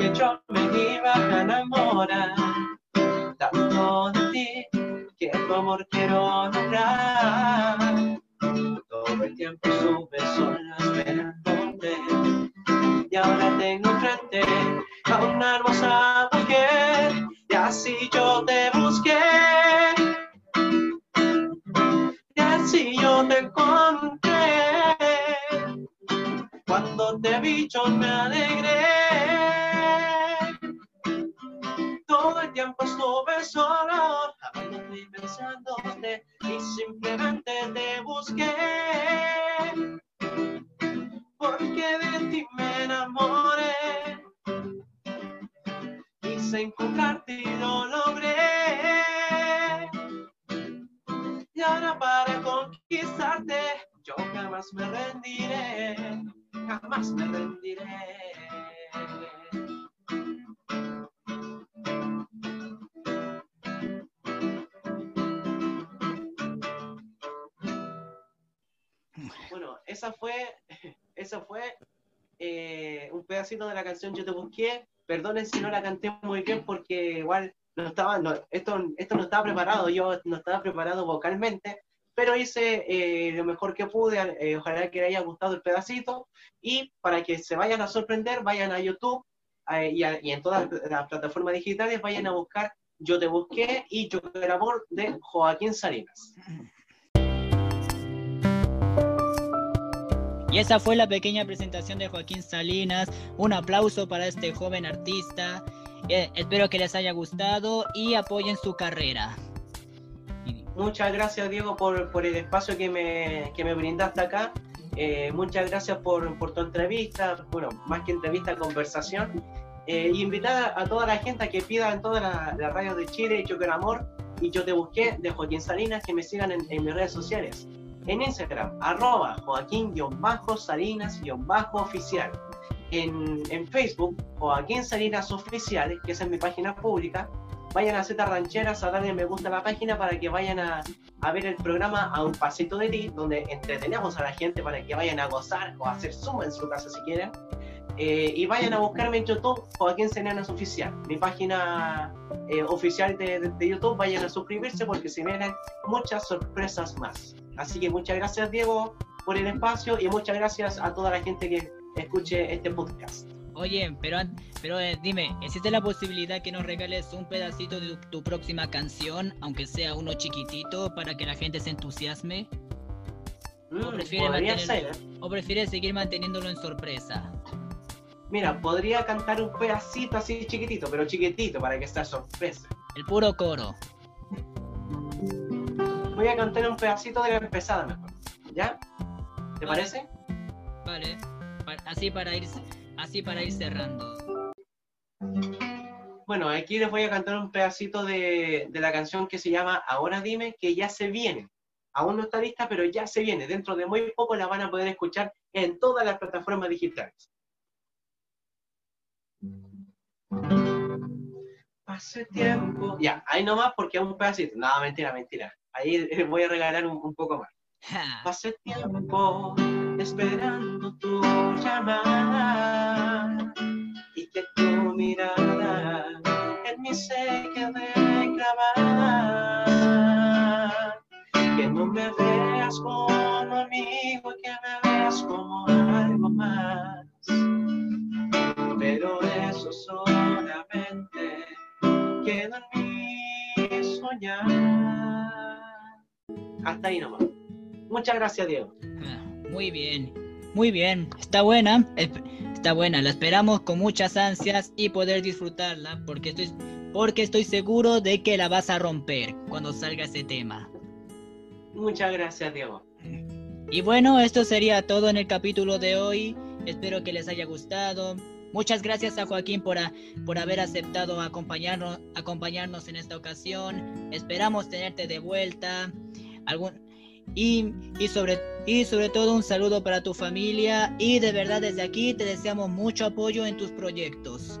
que yo esa fue esa fue eh, un pedacito de la canción Yo te busqué, perdonen si no la canté muy bien porque igual no estaba, esto, esto no estaba preparado, yo no estaba preparado vocalmente, pero hice eh, lo mejor que pude, eh, ojalá que les haya gustado el pedacito, y para que se vayan a sorprender, vayan a YouTube y, y, en todas las plataformas digitales, vayan a buscar Yo Te Busqué y Yo el Amor de Joaquín Salinas. Y esa fue la pequeña presentación de Joaquín Salinas. Un aplauso para este joven artista. Eh, espero que les haya gustado y apoyen su carrera. Muchas gracias Diego por, por el espacio que me, que me brindaste acá. Eh, muchas gracias por, por, tu entrevista, bueno, más que entrevista, conversación. Eh, y invitar a toda la gente que pida en todas las la radios de Chile, Yo Amor y Yo Te Busqué de Joaquín Salinas, que me sigan en, en mis redes sociales en Instagram, arroba Joaquín-Salinas-oficial. En, en, Facebook, Joaquín Salinas Oficial, que es mi página pública. Vayan a Z Rancheras a darle me gusta a la página para que vayan a, a, ver el programa A un pasito de ti, donde entretenemos a la gente para que vayan a gozar o a hacer suma en su casa si quieren. Eh, y vayan a buscarme en YouTube, Joaquín Salinas Oficial, mi página eh, oficial de, de, de, YouTube. Vayan a suscribirse porque se vienen muchas sorpresas más. Así que muchas gracias, Diego, por el espacio y muchas gracias a toda la gente que escuche este podcast. Oye, pero, pero eh, dime, ¿existe la posibilidad que nos regales un pedacito de tu, próxima canción, aunque sea uno chiquitito, para que la gente se entusiasme? Mm, ¿O, prefieres ser, ¿O prefieres seguir manteniéndolo en sorpresa? Mira, podría cantar un pedacito así chiquitito, pero chiquitito para que sea sorpresa. El puro coro voy a cantar un pedacito de la empezada mejor. ¿Ya? ¿Te vale. parece? Vale. Así para ir, así para ir cerrando. Bueno, aquí les voy a cantar un pedacito de, de la canción que se llama Ahora dime que ya se viene. Aún no está lista, pero ya se viene. Dentro de muy poco la van a poder escuchar en todas las plataformas digitales. Hace tiempo. Ya, ahí nomás porque es un pedacito. No, mentira, mentira. Ahí voy a regalar un, un poco más. Hace tiempo esperando tu llamada Muchas gracias, Diego. Ah, muy bien, muy bien. Está buena, está buena. La esperamos con muchas ansias y poder disfrutarla porque estoy, porque estoy seguro de que la vas a romper cuando salga ese tema. Muchas gracias, Diego. Y bueno, esto sería todo en el capítulo de hoy. Espero que les haya gustado. Muchas gracias a Joaquín por, a, por haber aceptado acompañarnos, acompañarnos en esta ocasión. Esperamos tenerte de vuelta. Algún, y, y, sobre, y sobre todo un saludo para tu familia y de verdad desde aquí te deseamos mucho apoyo en tus proyectos.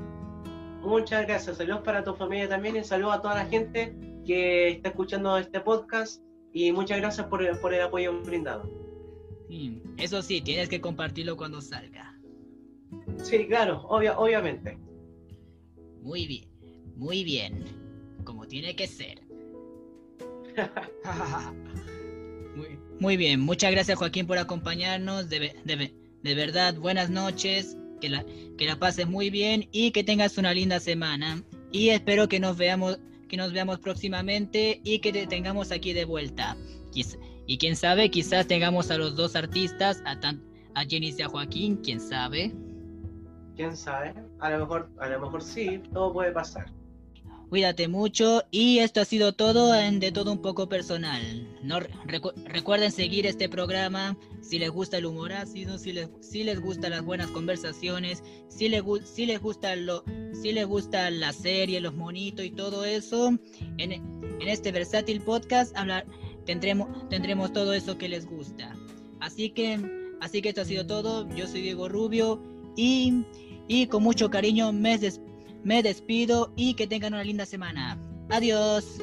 Muchas gracias, saludos para tu familia también y saludos a toda la gente que está escuchando este podcast y muchas gracias por el, por el apoyo brindado. Sí, eso sí, tienes que compartirlo cuando salga. Sí, claro, obvia, obviamente. Muy bien, muy bien, como tiene que ser. muy, muy, bien, muchas gracias Joaquín por acompañarnos. De, de, de, verdad, buenas noches, que la, que la pases muy bien y que tengas una linda semana. Y espero que nos veamos, que nos veamos próximamente y que te tengamos aquí de vuelta. Y quién sabe, quizás tengamos a los dos artistas, a, tan, a Jenny y a Joaquín, quién sabe. Quién sabe, a lo mejor, a lo mejor sí, todo puede pasar. Cuídate mucho y esto ha sido todo De Todo Un Poco Personal. Recuerden seguir este programa si les gusta el humor ácido, si les, si les gustan las buenas conversaciones, si les, si les gusta lo, si les gusta la serie, los monitos y todo eso. En, en este versátil podcast hablar, tendremos, tendremos todo eso que les gusta. Así que, así que esto ha sido todo. Yo soy Diego Rubio y, y con mucho cariño me despido me despido y que tengan una linda semana. Adiós.